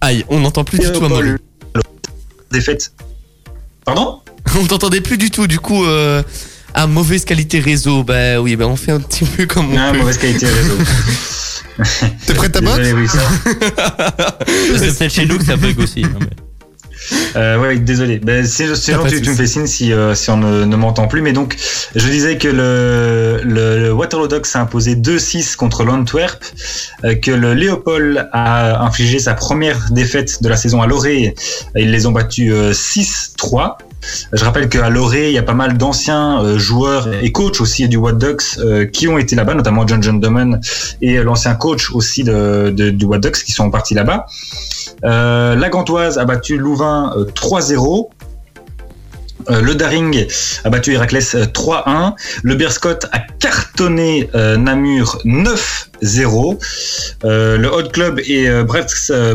Aïe, on n'entend plus du tout Amaury. défaite. Pardon? On t'entendait plus du tout, du coup, euh, à mauvaise qualité réseau. Bah oui, bah on fait un petit peu comme on Ah, peut. mauvaise qualité réseau. T'es prêt à battre Désolé, oui, ça. C'est peut-être chez nous que ça bug aussi. non, mais- Euh, ouais, désolé. Ben, pas de tu, me fais signe si, euh, si on ne, ne m'entend plus. Mais donc, je disais que le, le, le Waterloo Ducks s'est imposé 2-6 contre l'Antwerp, euh, que le Léopold a infligé sa première défaite de la saison à Loré. Ils les ont battus euh, 6-3. Je rappelle qu'à Loré, il y a pas mal d'anciens euh, joueurs et coachs aussi du Watt Ducks euh, qui ont été là-bas, notamment John John Doman et l'ancien coach aussi de, de, du Watt Ducks qui sont partis là-bas. Euh, la Gantoise a battu Louvain euh, 3-0. Euh, le Daring a battu Héraclès euh, 3-1. Le Berscott a cartonné euh, Namur 9-0. Euh, le Hot Club et euh, Brex- euh,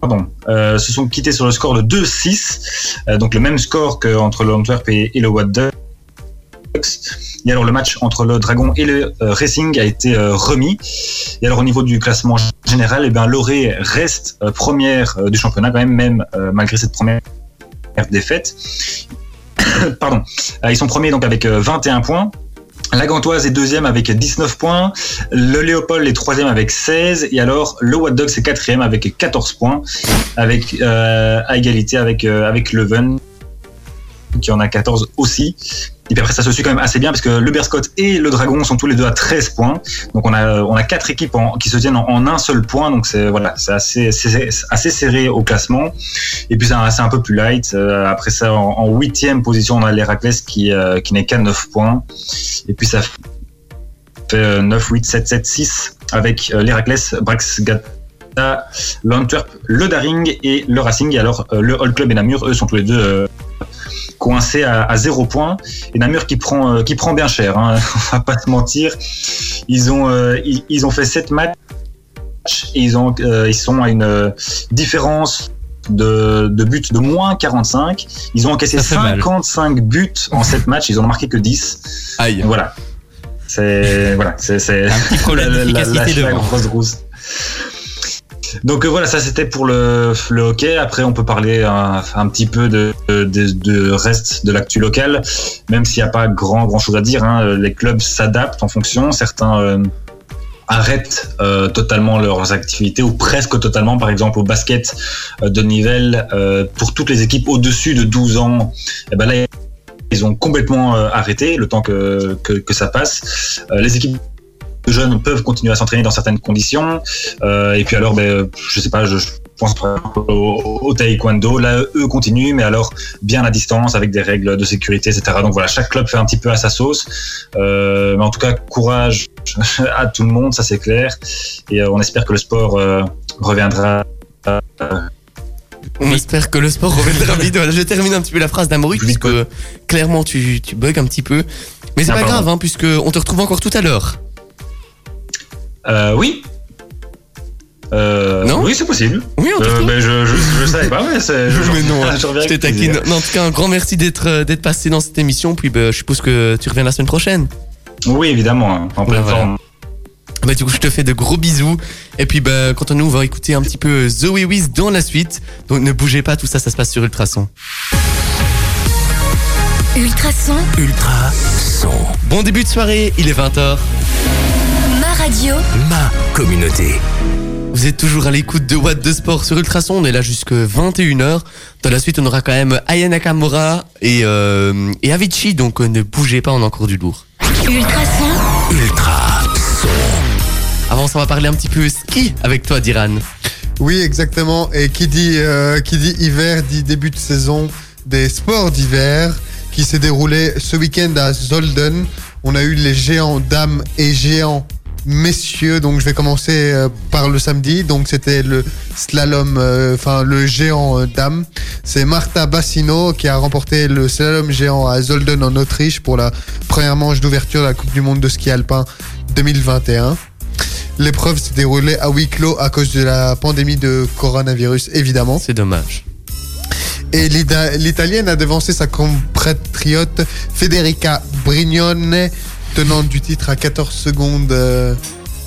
pardon, euh, se sont quittés sur le score de 2-6. Euh, donc le même score qu'entre le Antwerp et, et le Watt. Et alors le match entre le Dragon et le euh, Racing a été euh, remis. Et alors au niveau du classement général, eh ben Loré reste euh, première euh, du championnat quand même, même euh, malgré cette première défaite. Pardon. Euh, ils sont premiers donc avec euh, 21 points. La Gantoise est deuxième avec 19 points. Le Léopold est troisième avec 16. Et alors, le What Dog, c'est quatrième avec 14 points. Avec, euh, à égalité avec, euh, avec Leuven, qui en a 14 aussi. Et puis après, ça se suit quand même assez bien parce que le Berscott et le Dragon sont tous les deux à 13 points. Donc on a, on a quatre équipes qui se tiennent en, un seul point. Donc c'est voilà, assez, assez serré au classement. Et puis c'est un, peu plus light. Euh, après ça, en huitième position, on a l'Héraclès qui, euh, qui n'est qu'à 9 points. Et puis ça fait euh, 9, 8, 7, 7, 6 avec euh, l'Héraclès, Braxgata, l'Antwerp, le Daring et le Racing. Et alors le All Club et Namur, eux, sont tous les deux coincés à, à 0 points. Et Namur qui prend, euh, qui prend bien cher, hein, on va pas se mentir. Ils ont, euh, ils, ils ont fait 7 matchs et ils, ont, euh, ils sont à une différence de, de buts de moins 45. Ils ont encaissé Ça fait mal. 55 buts en 7 matchs, ils en ont marqué que 10. Aïe. Voilà. C'est voilà, c'est Un petit problème la, la- la- la grosse rousse. Donc euh, voilà, ça c'était pour le, le hockey. Après, on peut parler un, un petit peu de, de, de reste de l'actu local, même s'il n'y a pas grand grand chose à dire. hein. Les clubs s'adaptent en fonction. Certains euh, arrêtent euh, totalement leurs activités ou presque totalement. Par exemple, au basket euh, de Nivelles, euh, pour toutes les équipes au-dessus de 12 ans, eh ben là, ils ont complètement euh, arrêté le temps que, que, que ça passe. Les équipes jeunes peuvent continuer à s'entraîner dans certaines conditions. Euh, et puis alors, ben, je sais pas, je, je pense au, au taekwondo. Là, eux continuent, mais alors bien à distance, avec des règles de sécurité, etc. Donc voilà, chaque club fait un petit peu à sa sauce. Euh, mais en tout cas, courage à tout le monde, ça c'est clair. Et euh, on espère que le sport reviendra. euh, On espère que le sport reviendra vite. Voilà, je termine un petit peu la phrase d'Amaury, puisque clairement tu, tu bugs un petit peu. Mais c'est Ah, pas grave, hein, puisque on te retrouve encore tout à l'heure. Euh, oui. Euh, Non oui, c'est possible. Oui, on te Euh, retrouve. ben, je, je, je savais pas, mais c'est. Je, Mais non, je je plaisir. taquine. Non, en tout cas, un grand merci d'être euh, d'être passé dans cette émission. Puis bah, je suppose que tu reviens la semaine prochaine. Oui, évidemment, hein, en pleine voilà. forme. Bah, du coup, je te fais de gros bisous. Et puis, bah, quant à nous, on va écouter un petit peu Zoé Wiz dans la suite. Donc, ne bougez pas, tout ça, ça se passe sur Ultrason. Ultrason, Ultra son. Bon début de soirée, il est 20h. Ma radio, Ma communauté. Vous êtes toujours à l'écoute de What de Sport sur Ultrason. On est là jusque 21h. Dans la suite, on aura quand même Aya Nakamura et, euh, et Avicii. Donc, euh, ne bougez pas, on a encore du lourd. Ultrason, Ultra son. Avant ça, on va parler un petit peu ski avec toi, Diran. Oui, exactement. Et qui dit, euh, qui dit hiver dit début de saison des sports d'hiver qui s'est déroulé ce week-end à Zolden. On a eu les géants dames et géants messieurs. Donc je vais commencer euh, par le samedi. Donc c'était le slalom, euh, enfin le géant euh, dame. C'est Marta Bassino qui a remporté le slalom géant à Zolden en Autriche pour la première manche d'ouverture de la Coupe du Monde de ski alpin 2021. L'épreuve s'est déroulée à huis clos à cause de la pandémie de coronavirus, évidemment. C'est dommage. Et l'Italienne a devancé sa compatriote Federica Brignone, tenante du titre à 14 secondes. euh,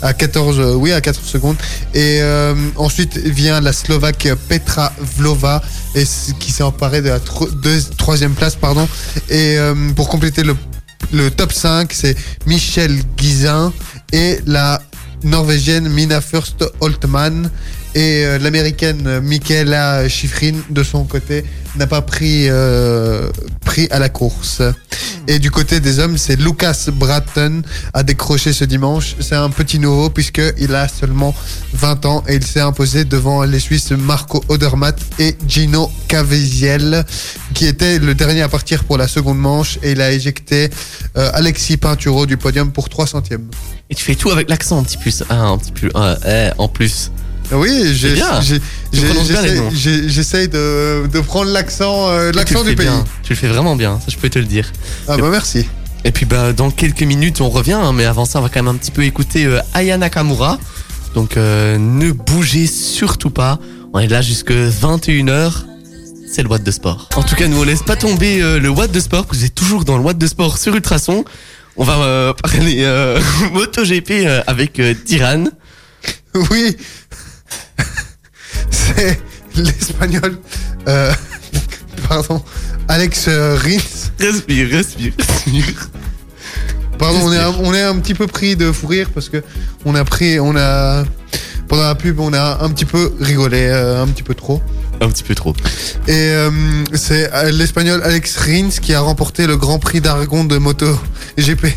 à 14, euh, oui, à 14 secondes. Et euh, ensuite vient la Slovaque Petra Vlova, et qui s'est emparée de la troisième place. Pardon. Et euh, pour compléter le, top 5, c'est Michel Guizin et la norvégienne Mina Fürst Holtman et euh, l'américaine euh, Michaela Schifrin de son côté n'a pas pris euh, pris à la course. Et du côté des hommes, c'est Lucas Bratton a décroché ce dimanche. C'est un petit nouveau puisque il a seulement 20 ans et il s'est imposé devant les Suisses Marco Odermatt et Gino Caviezel qui était le dernier à partir pour la seconde manche et il a éjecté Alexis Pinturo du podium pour 3 centièmes. Et tu fais tout avec l'accent un petit plus. Ah, un petit plus. ah, en plus. Oui, j'essaie de, de prendre l'accent euh, l'accent du pays. bien. Tu le fais vraiment bien, ça je peux te le dire. Ah bah merci. Et puis bah dans quelques minutes on revient, hein, mais avant ça on va quand même un petit peu écouter euh, Aya Nakamura. Donc euh, ne bougez surtout pas. On est là jusque 21h. C'est le Watt de Sport. En tout cas, nous on laisse pas tomber euh, le Watt de Sport. Vous êtes toujours dans le Watt de Sport sur Ultrason. On va parler MotoGP avec Tiran. Oui. L'espagnol. euh, pardon. Alex euh, Rins Respire, respire, respire. Pardon, on est, un, on est un petit peu pris de fou rire parce que on a pris, on a pendant la pub, on a un petit peu rigolé, euh, un petit peu trop. Un petit peu trop. Et euh, c'est l'espagnol Alex Rins qui a remporté le Grand Prix d'Aragon de moto GP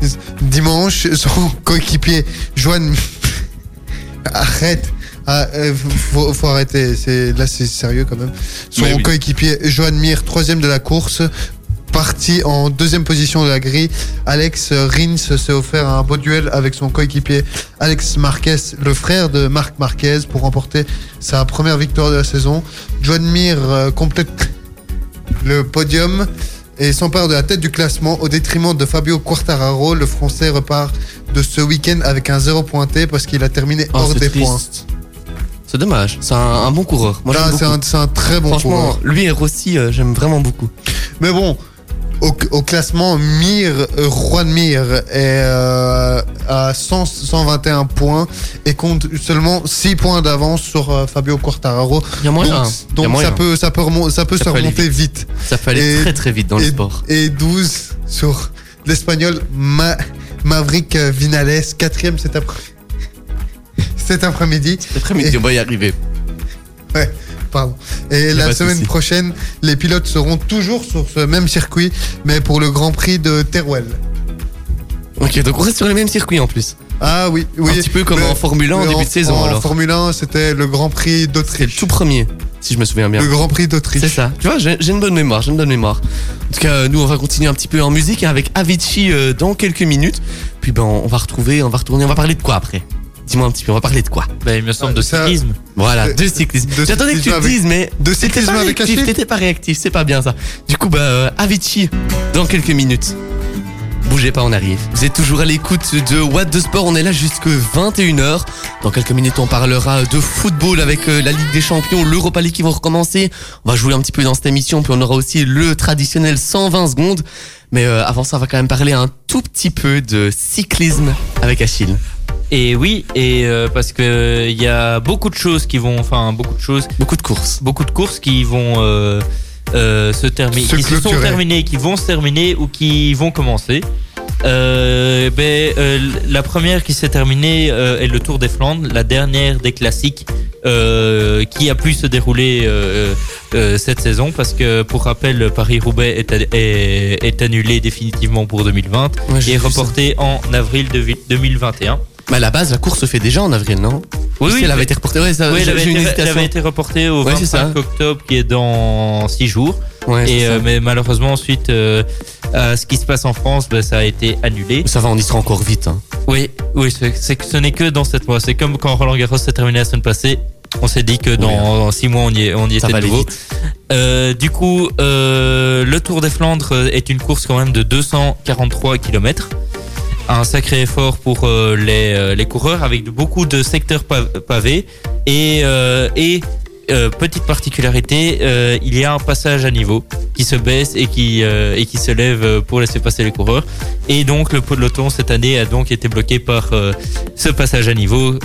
dimanche. Son coéquipier Joan, arrête. Ah, euh, faut, faut arrêter, c'est là c'est sérieux quand même. Son oui. coéquipier Joan Mir, troisième de la course, parti en deuxième position de la grille. Alex Rins s'est offert un beau duel avec son coéquipier Alex Marquez, le frère de Marc Marquez, pour remporter sa première victoire de la saison. Joan Mir euh, complète le podium et s'empare de la tête du classement au détriment de Fabio Quartararo. Le Français repart de ce week-end avec un zéro pointé parce qu'il a terminé Oh, hors des triste. points. C'est dommage. C'est un, un bon coureur. Moi, j'aime c'est un, très bon Franchement, coureur. lui et Rossi, euh, j'aime vraiment beaucoup. Mais bon, au, au classement, Mir, euh, Juan Mir est euh, à 100 121 points et compte seulement 6 points d'avance sur euh, Fabio Quartararo. Il y a moyen. Donc, a donc moyen. ça peut, ça peut, remon- ça peut Ça se peut remonter vite. Ça peut aller Et- très très vite dans le et, sport. et 12 sur l'espagnol Ma- Maverick Vinales, quatrième cet après- cet après-midi. Après-midi, on va y arriver. Pardon. Et la semaine prochaine, les pilotes seront toujours sur ce même circuit, mais pour le Grand Prix de Teruel. Ok, donc on reste sur les mêmes circuits en plus. Ah oui, oui. Un petit peu comme Le- en Formule 1 en le- début de saison en alors. Formule 1, c'était le Grand Prix le d'Autriche. tout premier, si je me souviens bien. Le Grand Prix d'Autriche. C'est ça. Tu vois, j'ai une bonne mémoire, j'ai une bonne mémoire. En tout cas, nous, on va continuer un petit peu en musique avec Avicii euh, dans quelques minutes. Puis ben, on va retrouver, on va retourner, on va parler de quoi après? Dis-moi un petit peu, on va parler de quoi? Ben, il me semble Ah, de ça- cyclisme. Voilà, Euh, de cyclisme. J'attendais que tu le avec- dises, mais De cyclisme pas avec t'étais pas réactif, c'est pas bien ça. Du coup, bah, euh, Avicii, dans quelques minutes. Bougez pas, on arrive. Vous êtes toujours à l'écoute de What the Sport, on est là jusque 21h. Dans quelques minutes, on parlera de football avec euh, la Ligue des Champions, l'Europa League qui vont recommencer. On va jouer un petit peu dans cette émission, puis on aura aussi le traditionnel 120 secondes. Mais euh, avant ça, on va quand même parler un tout petit peu de cyclisme avec Achille. Et oui, et euh, parce que il y a beaucoup de choses qui vont, enfin beaucoup de choses, Beaucoup de courses. beaucoup de courses qui vont euh, euh, se terminer, Se qui se sont terminées, qui vont se terminer ou qui vont commencer. Euh, ben, euh, la première qui s'est terminée est le Tour des Flandres, la dernière des classiques qui a pu se dérouler cette saison parce que pour rappel Paris-Roubaix est, est, est annulé définitivement pour 2020 Ouais, j'ai et reporté en avril de 2021. Mais à la base, la course se fait déjà en avril, non? Oui, oui, elle avait été reportée. Ouais, ça, Oui, elle avait, une été, elle avait été reportée au Ouais, c'est 25 ça. octobre, qui est dans 6 jours. Ouais, Et euh, mais malheureusement, ensuite, euh, à ce qui se passe en France, ben, ça a été annulé. Ça va, on y sera encore vite. Hein. Oui, oui, c'est que ce n'est que dans cette mois. C'est comme quand Roland Garros s'est terminé la semaine passée. On s'est dit que dans 6 mois, on y, est- on y Ça était de nouveau. Euh, du coup, euh, le Tour des Flandres est une course quand même de 243 km. Un sacré effort pour euh, les, euh, les coureurs avec beaucoup de secteurs pa- pavés. Et, euh, et euh, petite particularité, euh, il y a un passage à niveau qui se baisse et qui, euh, et qui se lève pour laisser passer les coureurs. Et donc le peloton cette année a donc été bloqué par ce passage à niveau.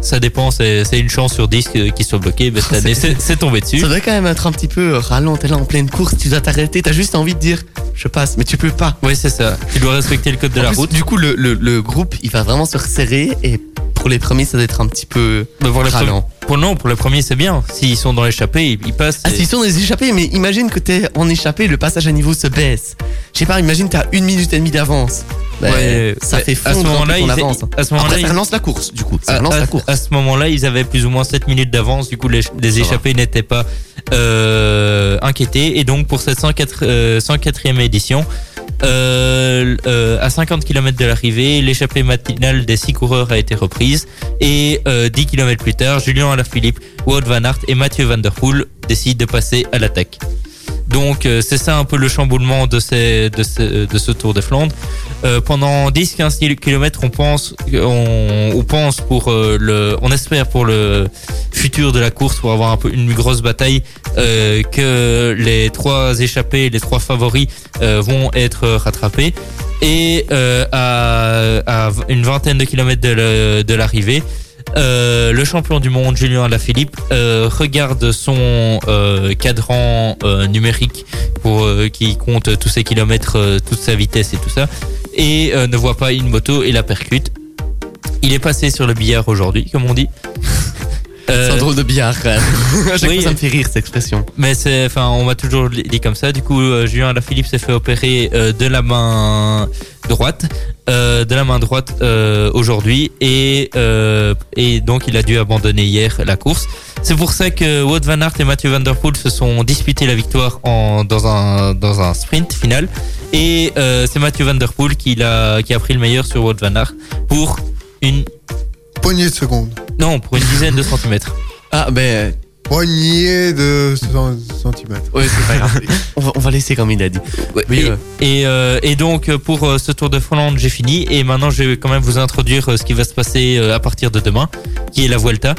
Ça dépend, c'est une chance sur 10 que- qu'il soit bloqué. Mais cette année, c'est tombé dessus. Ça doit quand même être un petit peu ralent. T'es là en pleine course, tu dois t'arrêter. T'as juste envie de dire je passe, mais tu peux pas. Oui, c'est ça. Tu dois respecter le code de En la plus, route. Du coup, le, le, le groupe, il va vraiment se resserrer et pour les premiers, ça doit être un petit peu pour, les ralent. pour non, pour le premier, c'est bien. S'ils sont dans l'échappée, ils, passent. Ah, et- s'ils sont des échappés, mais imagine que t'es en échappée, le passage à niveau se baisse. Je sais pas, imagine t'as une minute et demie d'avance. Ben, Ouais, ça fait à ce fondre moment-là, ils, avance. hein. à ce moment-là, Après, ça ils- relance la course, du coup. Ça à, relance à- la course. à ce moment-là, ils avaient plus ou moins 7 minutes d'avance. Du coup, les, les échappés n'étaient pas euh, inquiétés. Et donc, pour cette 104, euh, 104e édition, euh, euh, à 50 km de l'arrivée, l'échappée matinale des 6 coureurs a été reprise. Et euh, 10 km plus tard, Julien Alaphilippe, Wout van Aert et Mathieu Van Der Poel décident de passer à l'attaque. Donc euh, c'est ça un peu le chamboulement de, ces, de, ce, de ce Tour de Flandre. Euh, pendant 10-15 km, on pense, on, on pense pour euh, le, on espère pour le futur de la course, pour avoir un peu une grosse bataille, euh, que les trois échappés, les trois favoris vont être rattrapés. Et à, à une vingtaine de kilomètres de l'arrivée, euh, le champion du monde Julien Alaphilippe euh, regarde son euh, cadran euh, numérique pour qui compte tous ses kilomètres, toute sa vitesse et tout ça, et ne voit pas une moto et la percute. Il est passé sur le billard aujourd'hui, comme on dit. Euh, C'est un drôle de billard, quand même. À chaque oui. fois, ça me fait rire, cette expression. Mais c'est, enfin, on m'a toujours dit comme ça. Du coup, euh, Julien Alaphilippe s'est fait opérer euh, de la main droite, euh, de la main droite euh, aujourd'hui, et euh, et donc il a dû abandonner hier la course. C'est pour ça que Wout van Aert et Mathieu Van Der Poel se sont disputés la victoire en dans un dans un sprint final, et euh, c'est Mathieu Van Der Poel qui l'a qui a pris le meilleur sur Wout van Aert pour une Poignée de secondes. non pour une dizaine de centimètres. Ah, ben, Poignée de centimètres. ouais, c'est pas grave. on, va, on va laisser comme il a dit. Ouais, Oui, et, euh. et, euh, et donc euh, pour euh, ce Tour de Finlande, j'ai fini. Et maintenant, je vais quand même vous introduire euh, ce qui va se passer euh, à partir de demain, qui est la Vuelta.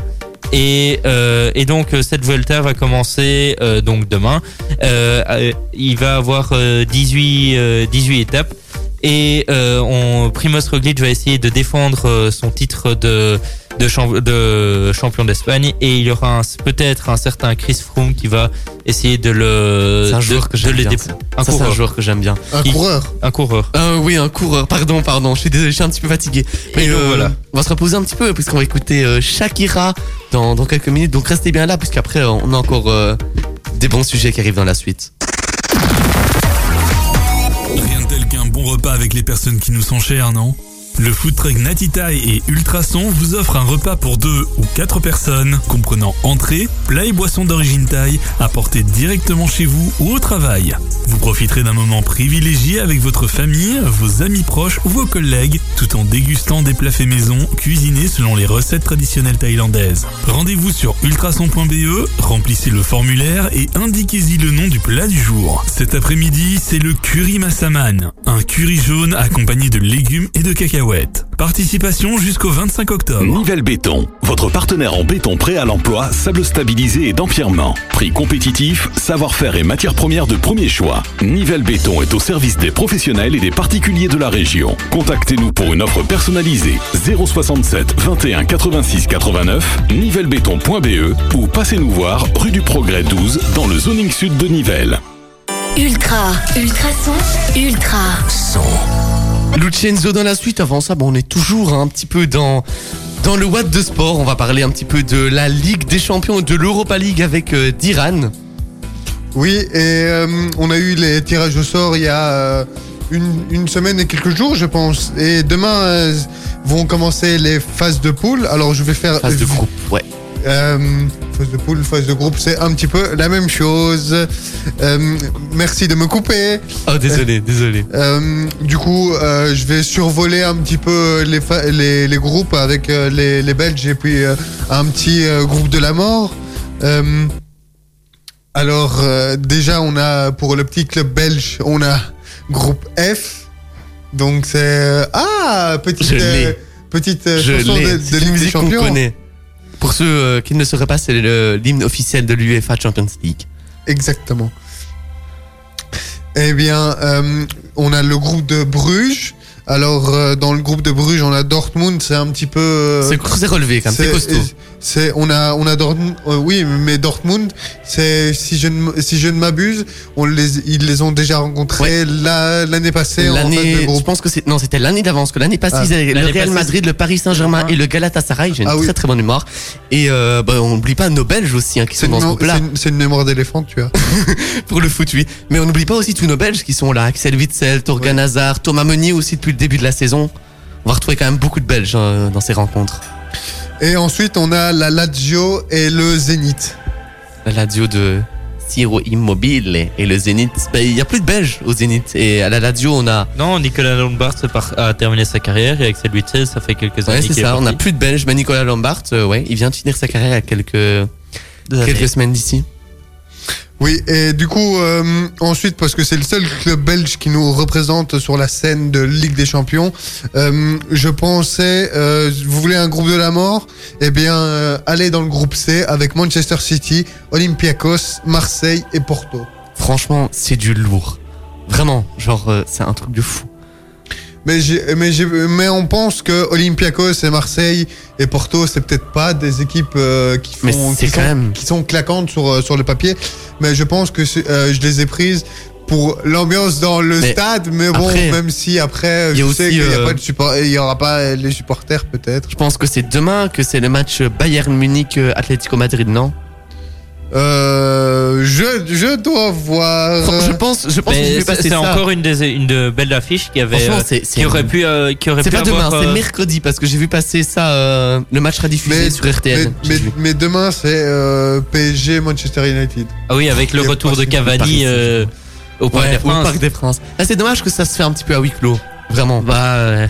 Et, euh, et donc euh, cette Vuelta va commencer euh, donc demain. Euh, euh, il va avoir euh, 18, euh, 18 étapes. Et euh, on, Primoz Roglic va essayer de défendre euh, son titre de, de, champ- de champion d'Espagne. Et il y aura un- peut-être un certain Chris Froome qui va essayer de le, C'est un de- joueur que de j'aime le bien. dé-. Un Ça, c'est un coureur. joueur que j'aime bien. Un Qui- coureur. Un coureur. Ah oui, un coureur, pardon, pardon, je suis désolé, je suis un petit peu fatigué. Et donc, voilà. On va se reposer un petit peu puisqu'on va écouter euh, Shakira dans, dans quelques minutes, donc restez bien là puisqu'après euh, on a encore euh, des bons sujets qui arrivent dans la suite. Bon repas avec les personnes qui nous sont chères, non? Le food truck Natitaï et Ultrason vous offre un repas pour deux ou quatre personnes, comprenant entrée, plat et boissons d'origine thaï, apportés directement chez vous ou au travail. Vous profiterez d'un moment privilégié avec votre famille, vos amis proches ou vos collègues, tout en dégustant des plats faits maison, cuisinés selon les recettes traditionnelles thaïlandaises. Rendez-vous sur ultrason.be, remplissez le formulaire et indiquez-y le nom du plat du jour. Cet après-midi, c'est le curry massaman, un curry jaune accompagné de légumes et de Participation jusqu'au 25 octobre. Nivelle Béton, votre partenaire en béton prêt à l'emploi, sable stabilisé et d'empierrement. Prix compétitif, savoir-faire et matières premières de premier choix. Nivelle Béton est au service des professionnels et des particuliers de la région. Contactez-nous pour une offre personnalisée 067 21 86 89 nivellebéton.be ou passez nous voir rue du Progrès 12 dans le zoning sud de Nivelles. Ultra, ultrason, ultra. Lucenzo dans la suite, avant ça, bon, on est toujours un petit peu dans, dans le Watt de sport. On va parler un petit peu de la Ligue des Champions, de l'Europa League avec euh, Diran. Oui, et euh, on a eu les tirages au sort il y a euh, une, une semaine et quelques jours, je pense. Et demain vont commencer les phases de poule. Alors je vais faire. Phase de groupe, ouais. Euh, phase de poule, phase de groupe, c'est un petit peu la même chose. Euh, merci de me couper. Oh, désolé, désolé. Euh, du coup, euh, je vais survoler un petit peu les, les, les groupes avec euh, les, les Belges et puis euh, un petit euh, groupe de la mort. Euh, alors, euh, déjà, on a pour le petit club belge, on a groupe F. Donc, c'est. euh, ah Petite, euh, petite euh, Je chanson de, de Ligue des Champions. Pour ceux euh, qui ne le sauraient pas, c'est l'hymne officiel de l'UEFA Champions League. Exactement. Eh bien, euh, on a le groupe de Bruges. Alors, euh, dans le groupe de Bruges, on a Dortmund, c'est un petit peu. C'est c'est relevé quand même, c'est costaud. C'est, on a, on a Dortmund. euh, oui, mais Dortmund, c'est si je ne, m- si je ne m'abuse, on les, ils les ont déjà rencontrés la- l'année passée L'année, je groupe. pense que c'est non, c'était l'année d'avance. Que l'année passée, Ah. ils avaient le Real passée, Madrid, le Paris Saint-Germain et le Galatasaray. J'ai une Ah oui. très très bonne mémoire. Et euh, bah, on n'oublie pas nos Belges aussi, hein, qui C'est sont une, dans ce mémo- groupe-là c'est une- mémoire d'éléphant, tu as. pour le foot, oui. Mais on n'oublie pas aussi tous nos Belges qui sont là. Axel Witzel, Torgan Ouais. Hazard, Thomas Meunier aussi depuis le début de la saison. On va retrouver quand même beaucoup de Belges hein, dans ces rencontres. Et ensuite, on a la Lazio et le Zénith. La Lazio de Ciro Immobile et le Zénith. bah, Il y a plus de Belges au Zénith. Et à la Lazio, on a. Non, Nicolas Lombard se part- a terminé sa carrière et avec Axel Witsel, ça fait quelques Ouais, années c'est qu'il est ça. On a parti. plus de Belges. Mais Nicolas Lombard, euh, ouais, il vient de finir sa carrière il y a quelques, quelques semaines d'ici. Oui, et du coup, euh, ensuite, parce que c'est le seul club belge qui nous représente sur la scène de Ligue des Champions, euh, je pensais, euh, vous voulez un groupe de la mort? Eh bien, euh, allez dans le groupe C avec Manchester City, Olympiakos, Marseille et Porto. Franchement, c'est du lourd. Vraiment, genre, c'est un truc de fou. Mais, mais, mais on pense que Olympiakos et Marseille et Porto, c'est peut-être pas des équipes euh, qui, font, sont, même- qui sont claquantes sur, euh, sur le papier. Mais je pense que euh, je les ai prises pour l'ambiance dans le Mais stade. Mais bon, après, même si après, je sais qu'il y a euh, pas de support, il y aura pas les supporters peut-être. Je pense que c'est demain que c'est le match Bayern Munich euh, Atlético Madrid, non? Euh, je, je dois voir. Je pense, je pense que je Mais vais c'est c'est encore une des une de belles affiches qui avait euh, c'est- c'est- qui aurait pu euh, qui aurait C'est pas demain, avoir, c'est euh, mercredi parce que j'ai vu passer ça. euh, le match sera diffusé Mais- sur RTL. mais, demain, c'est euh, PSG Manchester United. Ah oui, avec le retour de Cavani Paris, euh, au Parc Ouais, des au Princes. Parc des Princes. Ah, c'est dommage que ça se fait un petit peu à huis clos. Vraiment. Bah, ouais.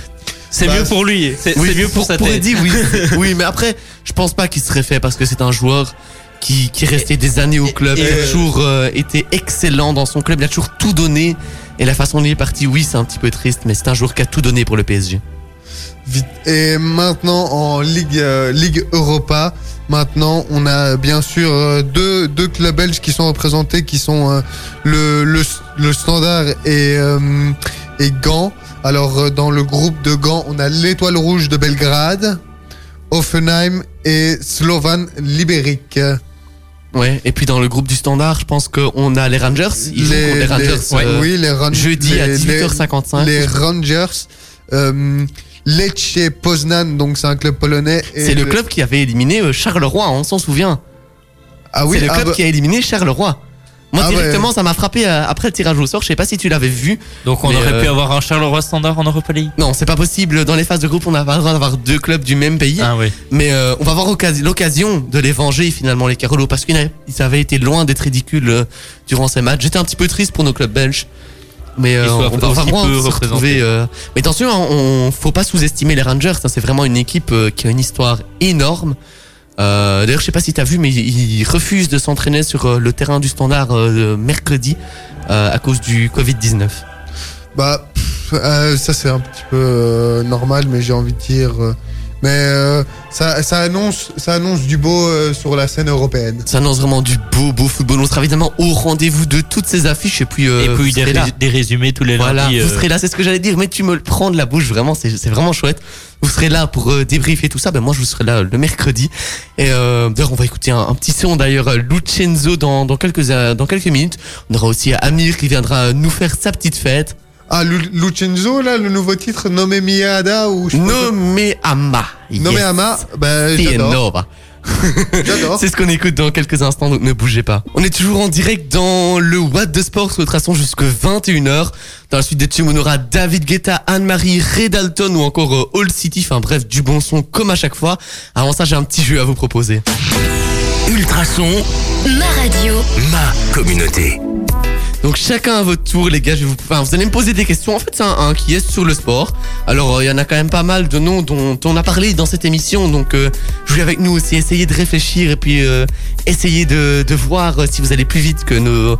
c'est Bah, mieux pour lui. C'est Oui, c'est mieux pour sa pour tête. Eddie, oui. oui, mais après, je pense pas qu'il serait fait parce que c'est un joueur qui, qui est resté des années au club. et- il a toujours euh, été excellent dans son club. Il a toujours tout donné. Et la façon dont il est parti, oui, c'est un petit peu triste, mais c'est un joueur qui a tout donné pour le PSG. Vite. Et maintenant en Ligue, euh, Ligue Europa, maintenant on a bien sûr euh, deux, deux clubs belges qui sont représentés, qui sont euh, le, le, le Standard et, et Gand. Alors dans le groupe de Gand, on a l'Étoile Rouge de Belgrade, Offenheim et Slovan Liberec. Ouais. Et puis dans le groupe du Standard, je pense qu'on a les Rangers. Ils jouent contre les Rangers. euh, oui, les Ran- Jeudi à les- les- 18h55. Les Rangers, euh, Lecce Poznan, donc c'est un club polonais. C'est le club qui avait éliminé euh, Charleroi, on s'en souvient. Ah oui, c'est le ah club bah- qui a éliminé Charleroi. Moi Ah directement, ouais. ça m'a frappé euh, après le tirage au sort. Je sais pas si tu l'avais vu. Donc on Mais, aurait euh, pu avoir un Charleroi standard en Europa League. Non, c'est pas possible. Dans les phases de groupe, on n'a pas le droit d'avoir deux clubs du même pays. Ah oui. Mais euh, on va avoir occasion- l'occasion de les venger finalement les Carolos parce qu'ils avaient- ils avaient été loin d'être ridicules euh, durant ces matchs. J'étais un petit peu triste pour nos clubs belges. Mais euh, soient on va aussi vraiment peu se représentés. retrouver. euh, Mais attention, hein, on faut pas sous-estimer les Rangers. hein. C'est vraiment une équipe euh, qui a une histoire énorme. Euh, D'ailleurs, je sais pas si t'as vu, mais ils refusent de s'entraîner sur euh, le terrain du Standard euh, mercredi à cause du Covid 19. Bah, ça c'est un petit peu normal, mais j'ai envie de dire. Mais euh, ça, ça annonce, ça annonce du beau euh, sur la scène européenne. Ça annonce vraiment du beau, beau football. On sera évidemment au rendez-vous de toutes ces affiches et puis. euh, Et vous puis des, serez là. rés- des résumés tous les Voilà, lundis. vous euh, serez là, c'est ce que j'allais dire, mais tu me le prends de la bouche, vraiment, c'est c'est vraiment chouette. Vous serez là pour euh, débriefer tout ça, ben moi je serai là euh, le mercredi. Et euh, d'ailleurs, on va écouter un, un petit son d'ailleurs, Lucenzo dans, dans, quelques, euh, dans quelques minutes. On aura aussi Amir qui viendra nous faire sa petite fête. Ah, Lu- Lucenzo, là, le nouveau titre, Nommé Miada ou je sais pas quoi. Nommé Ama. Nommé Ama, bah, j'adore. Nova. J'adore. C'est ce qu'on écoute dans quelques instants, donc ne bougez pas. On est toujours en direct dans le What de Sport sur Ultrason jusque 21h. Dans la suite des tubes, on aura David Guetta, Anne-Marie, Ray Dalton ou encore euh, All City. Enfin bref, du bon son comme à chaque fois. Avant ça, j'ai un petit jeu à vous proposer. Ultrason, Ma radio. ma communauté. Donc chacun à votre tour, les gars. Je vais vous, enfin, vous allez me poser des questions. En fait, c'est un, un qui est sur le sport. Alors, euh, il y en a quand même pas mal de noms dont on a parlé dans cette émission. Donc, euh, vais avec nous aussi essayer de réfléchir et puis euh, essayer de, de voir si vous allez plus vite que nos,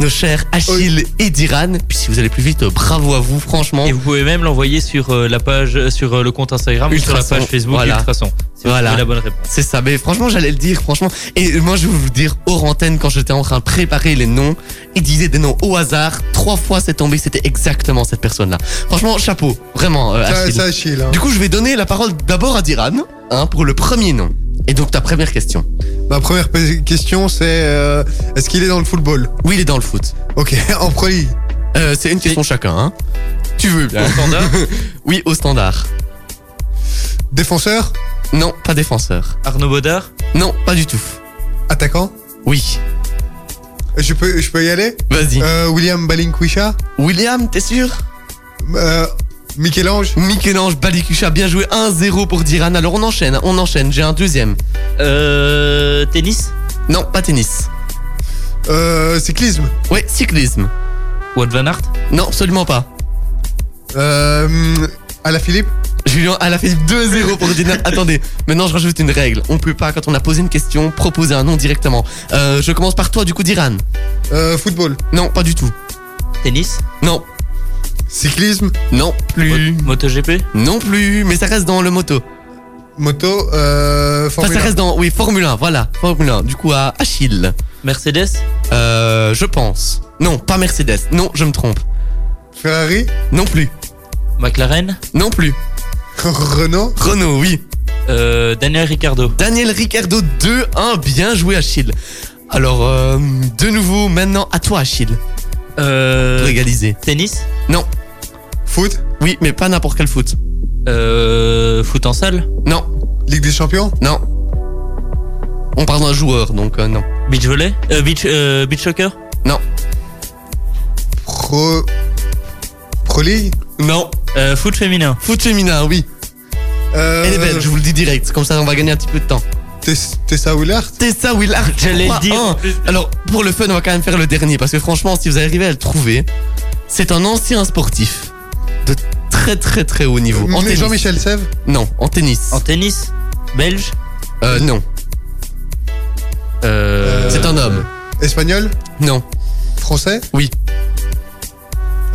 nos chers Achille et Diran. Puis si vous allez plus vite, euh, bravo à vous, franchement. Et vous pouvez même l'envoyer sur euh, la page, sur euh, le compte Instagram ou sur la Ultrason, page Facebook voilà. Ultrason. Voilà. trouvez la bonne réponse. C'est ça, mais franchement, j'allais le dire, franchement. Et moi, je vais vous dire, hors antenne, quand j'étais en train de préparer les noms, il disait des noms au hasard. Trois fois, c'est tombé, c'était exactement cette personne-là. Franchement, chapeau, vraiment, euh, Ça, Achille. ça, Achille. hein. Du coup, je vais donner la parole d'abord à Diran, hein, pour le premier nom. Et donc, ta première question. Ma première question, c'est euh, est-ce qu'il est dans le football? Oui, il est dans le foot. Ok, en Pro. Euh, c'est une question chacun, hein. Tu veux bien. Au standard Oui, au standard. Défenseur? Non, pas défenseur. Arnaud Baudard Non, pas du tout. Attaquant Oui. Je peux, je peux y aller? Vas-y. euh, William Balinkwisha? William, t'es sûr? Euh, Michel-Ange? Michel-Ange Balikucha, bien joué 1-0 pour Diran. Alors on enchaîne, on enchaîne. J'ai un deuxième. euh, Tennis? Non, pas tennis. euh, Cyclisme? Ouais, cyclisme. Wout Van Aert? Non, absolument pas. euh, Ala Philippe Julien, elle a fait 2-0 pour Diran. Attendez, maintenant je rajoute une règle. On peut pas, quand on a posé une question, proposer un nom directement. Euh, je commence par toi, du coup, Diran. euh, Football Non, pas du tout. Tennis Non, Cyclisme non plus. Mo- MotoGP Non plus, mais ça reste dans le moto. Moto euh, Enfin, Formule ça 1. reste dans. Oui, Formule 1, voilà. Formule 1. Du coup, à Achille. Mercedes Euh, je pense. Non, pas Mercedes. Non, je me trompe. Ferrari Non plus. McLaren Non plus. Renault Renault, oui. euh, Daniel Ricciardo. Daniel Ricciardo 2-1, bien joué Achille. Alors, euh, de nouveau, maintenant à toi Achille, Euh, pour égaliser. tennis Non, Foot oui, mais pas n'importe quel foot. euh, Foot en salle Non, Ligue des Champions non. On parle d'un joueur, donc euh, non. Beach volley euh, beach, euh, beach soccer Non, Pro. Non. euh, Foot féminin Foot féminin, oui. euh, Elle est belle, je vous le dis direct, comme ça on va gagner un petit peu de temps. Tess- Tessa Willard Tessa Willard, J'allais le 3-1. dire. Alors, pour le fun, on va quand même faire le dernier, parce que franchement, si vous arrivez à le trouver, c'est un ancien sportif de très très très haut niveau. Jean-Michel Sèvres Non, en tennis. En tennis Belge Euh, non, euh, c'est un homme. Espagnol Non. Français Oui.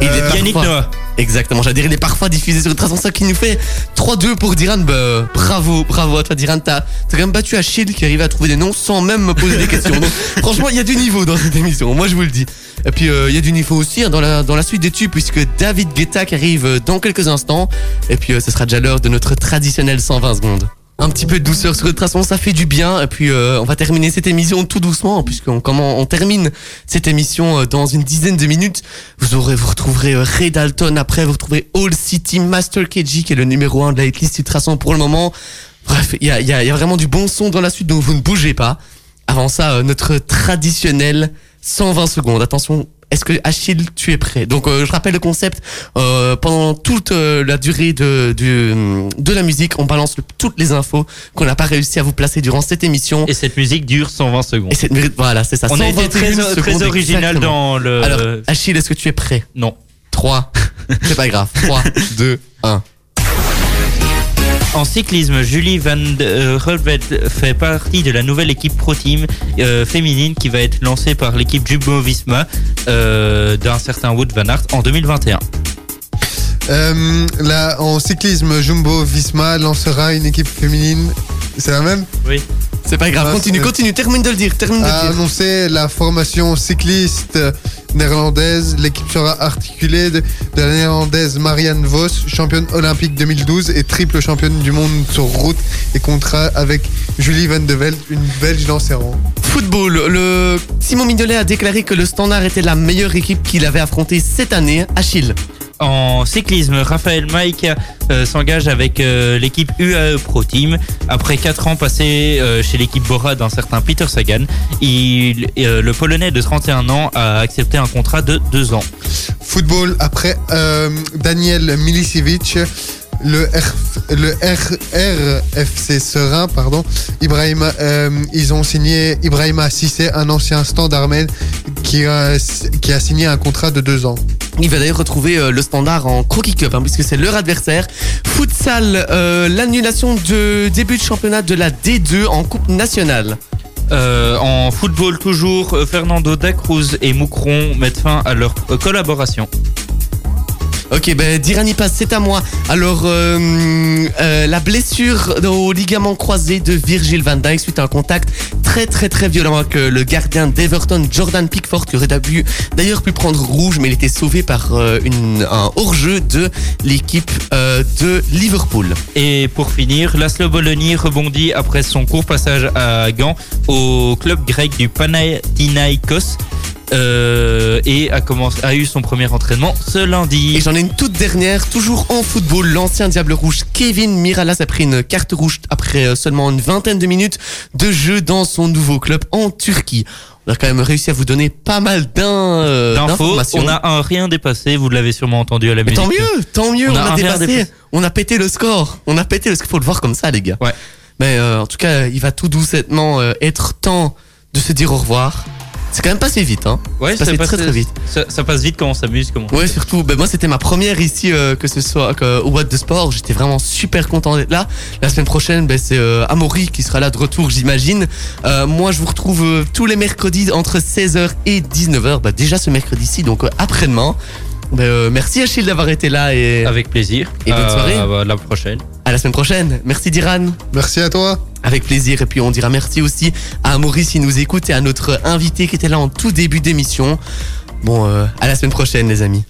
Il est Euh, parfois- Yannick Noah. Exactement, j'allais dire, il est parfois diffusé sur Ultrason, ça qui nous fait 3-2 pour Diran. Bah, bravo, bravo à toi Diran, t'as t'as quand même battu Achille qui arrivait à trouver des noms sans même me poser des questions. Donc, franchement, il y a du niveau dans cette émission, moi je vous le dis. Et puis, euh, il y a du niveau aussi hein, dans, la, dans la suite des tubes, puisque David Guetta qui arrive euh, dans quelques instants. Et puis, euh, ce sera déjà l'heure de notre traditionnel 120 secondes. Un petit peu de douceur sur Ultrason, ça fait du bien. Et puis, euh, on va terminer cette émission tout doucement, puisqu'on comment on termine cette émission euh, dans une dizaine de minutes. Vous aurez, vous retrouverez euh, Ray Dalton après, vous retrouverez All City Master KG, qui est le numéro 1 de la hitlist Ultrason pour le moment. Bref, il y a, y, a, y a vraiment du bon son dans la suite, donc vous ne bougez pas. Avant ça, euh, notre traditionnel 120 secondes. Attention, est-ce que Achille, tu es prêt? Donc, euh, je rappelle le concept. euh, pendant toute euh, la durée de, de la musique, on balance le- toutes les infos qu'on n'a pas réussi à vous placer durant cette émission. Et cette musique dure 120 secondes. Et cette voilà, c'est ça. On a été 121 très, très original dans le. Alors, Achille, est-ce que tu es prêt? Non. 3, c'est pas grave. 3, 2, 1. En cyclisme, Julie Van de Rulvet fait partie de la nouvelle équipe Pro Team euh, féminine qui va être lancée par l'équipe Jumbo Visma euh, d'un certain Wood Van Aert en 2021. Euh, en cyclisme, Jumbo Visma lancera une équipe féminine. C'est la même Oui. C'est pas grave, Ah, continue, continue, termine de le dire, termine de a le dire. annoncé la formation cycliste néerlandaise. L'équipe sera articulée de, de la néerlandaise Marianne Vos, championne olympique 2012 et triple championne du monde sur route et contrat avec Julie Van de Velde, une belge lancéron. Football, le Simon Mignolet a déclaré que le Standard était la meilleure équipe qu'il avait affrontée cette année. Achille. En cyclisme, Raphaël Mike euh, s'engage avec euh, l'équipe UAE Pro Team. Après 4 ans passés euh, chez l'équipe Bora d'un certain Peter Sagan, le Polonais de 31 ans a accepté un contrat de 2 ans. Football, après Daniel Milicevic, le, R, le R, RFC Serein, pardon, Ibrahima, euh, ils ont signé Ibrahima Sissé, un ancien standardman qui a, qui a signé un contrat de deux ans. Il va d'ailleurs retrouver euh, le Standard en Croquis Cup, hein, puisque c'est leur adversaire. Futsal, euh, l'annulation de début de championnat de la D2 en Coupe nationale. Euh, en football toujours, Fernando Dacruz et Moucron mettent fin à leur collaboration. Ok, ben Dirani passe, c'est à moi. Alors, euh, euh, la blessure au ligament croisé de Virgil van Dijk suite à un contact très très très violent avec euh, le gardien d'Everton, Jordan Pickford, qui aurait d'ailleurs pu prendre rouge, mais il était sauvé par un hors-jeu de l'équipe de Liverpool. Et pour finir, Laszlo Bologna rebondit après son court passage à Gand au club grec du Panathinaikos euh, et a, commencé, a eu son premier entraînement ce lundi. Et j'en ai une toute dernière, toujours en football. L'ancien Diable Rouge Kevin Miralas a pris une carte rouge après euh, seulement une vingtaine de minutes de jeu dans son nouveau club en Turquie. On a quand même réussi à vous donner pas mal euh, D'infos, d'informations. on a un rien dépassé, vous l'avez sûrement entendu à la Mais musique. tant mieux, tant mieux, On on, a dépassé, dépassé. on a pété le score, on a pété le score, faut le voir comme ça les gars. Ouais. Mais euh, en tout cas, il va tout doucettement euh, être temps de se dire au revoir. C'est quand même passé vite, hein. Ouais, ça passe très très vite. Ça, ça passe vite quand on s'amuse. Comment Ouais, surtout, ben moi c'était ma première ici, euh, que ce soit que- au Boîte de Sport. J'étais vraiment super content d'être là. La semaine prochaine, ben, c'est euh, Amaury qui sera là de retour, j'imagine. Euh, moi, je vous retrouve tous les mercredis entre 16h et 19h. Ben, déjà ce mercredi-ci, donc après-demain. Ben, euh, merci Achille d'avoir été là et Avec plaisir. Et bonne soirée. À bah, la prochaine. à la semaine prochaine. Merci Diran. Merci à toi. Avec plaisir. Et puis on dira merci aussi à Maurice qui nous écoute et à notre invité qui était là en tout début d'émission. Bon, euh, à la semaine prochaine les amis.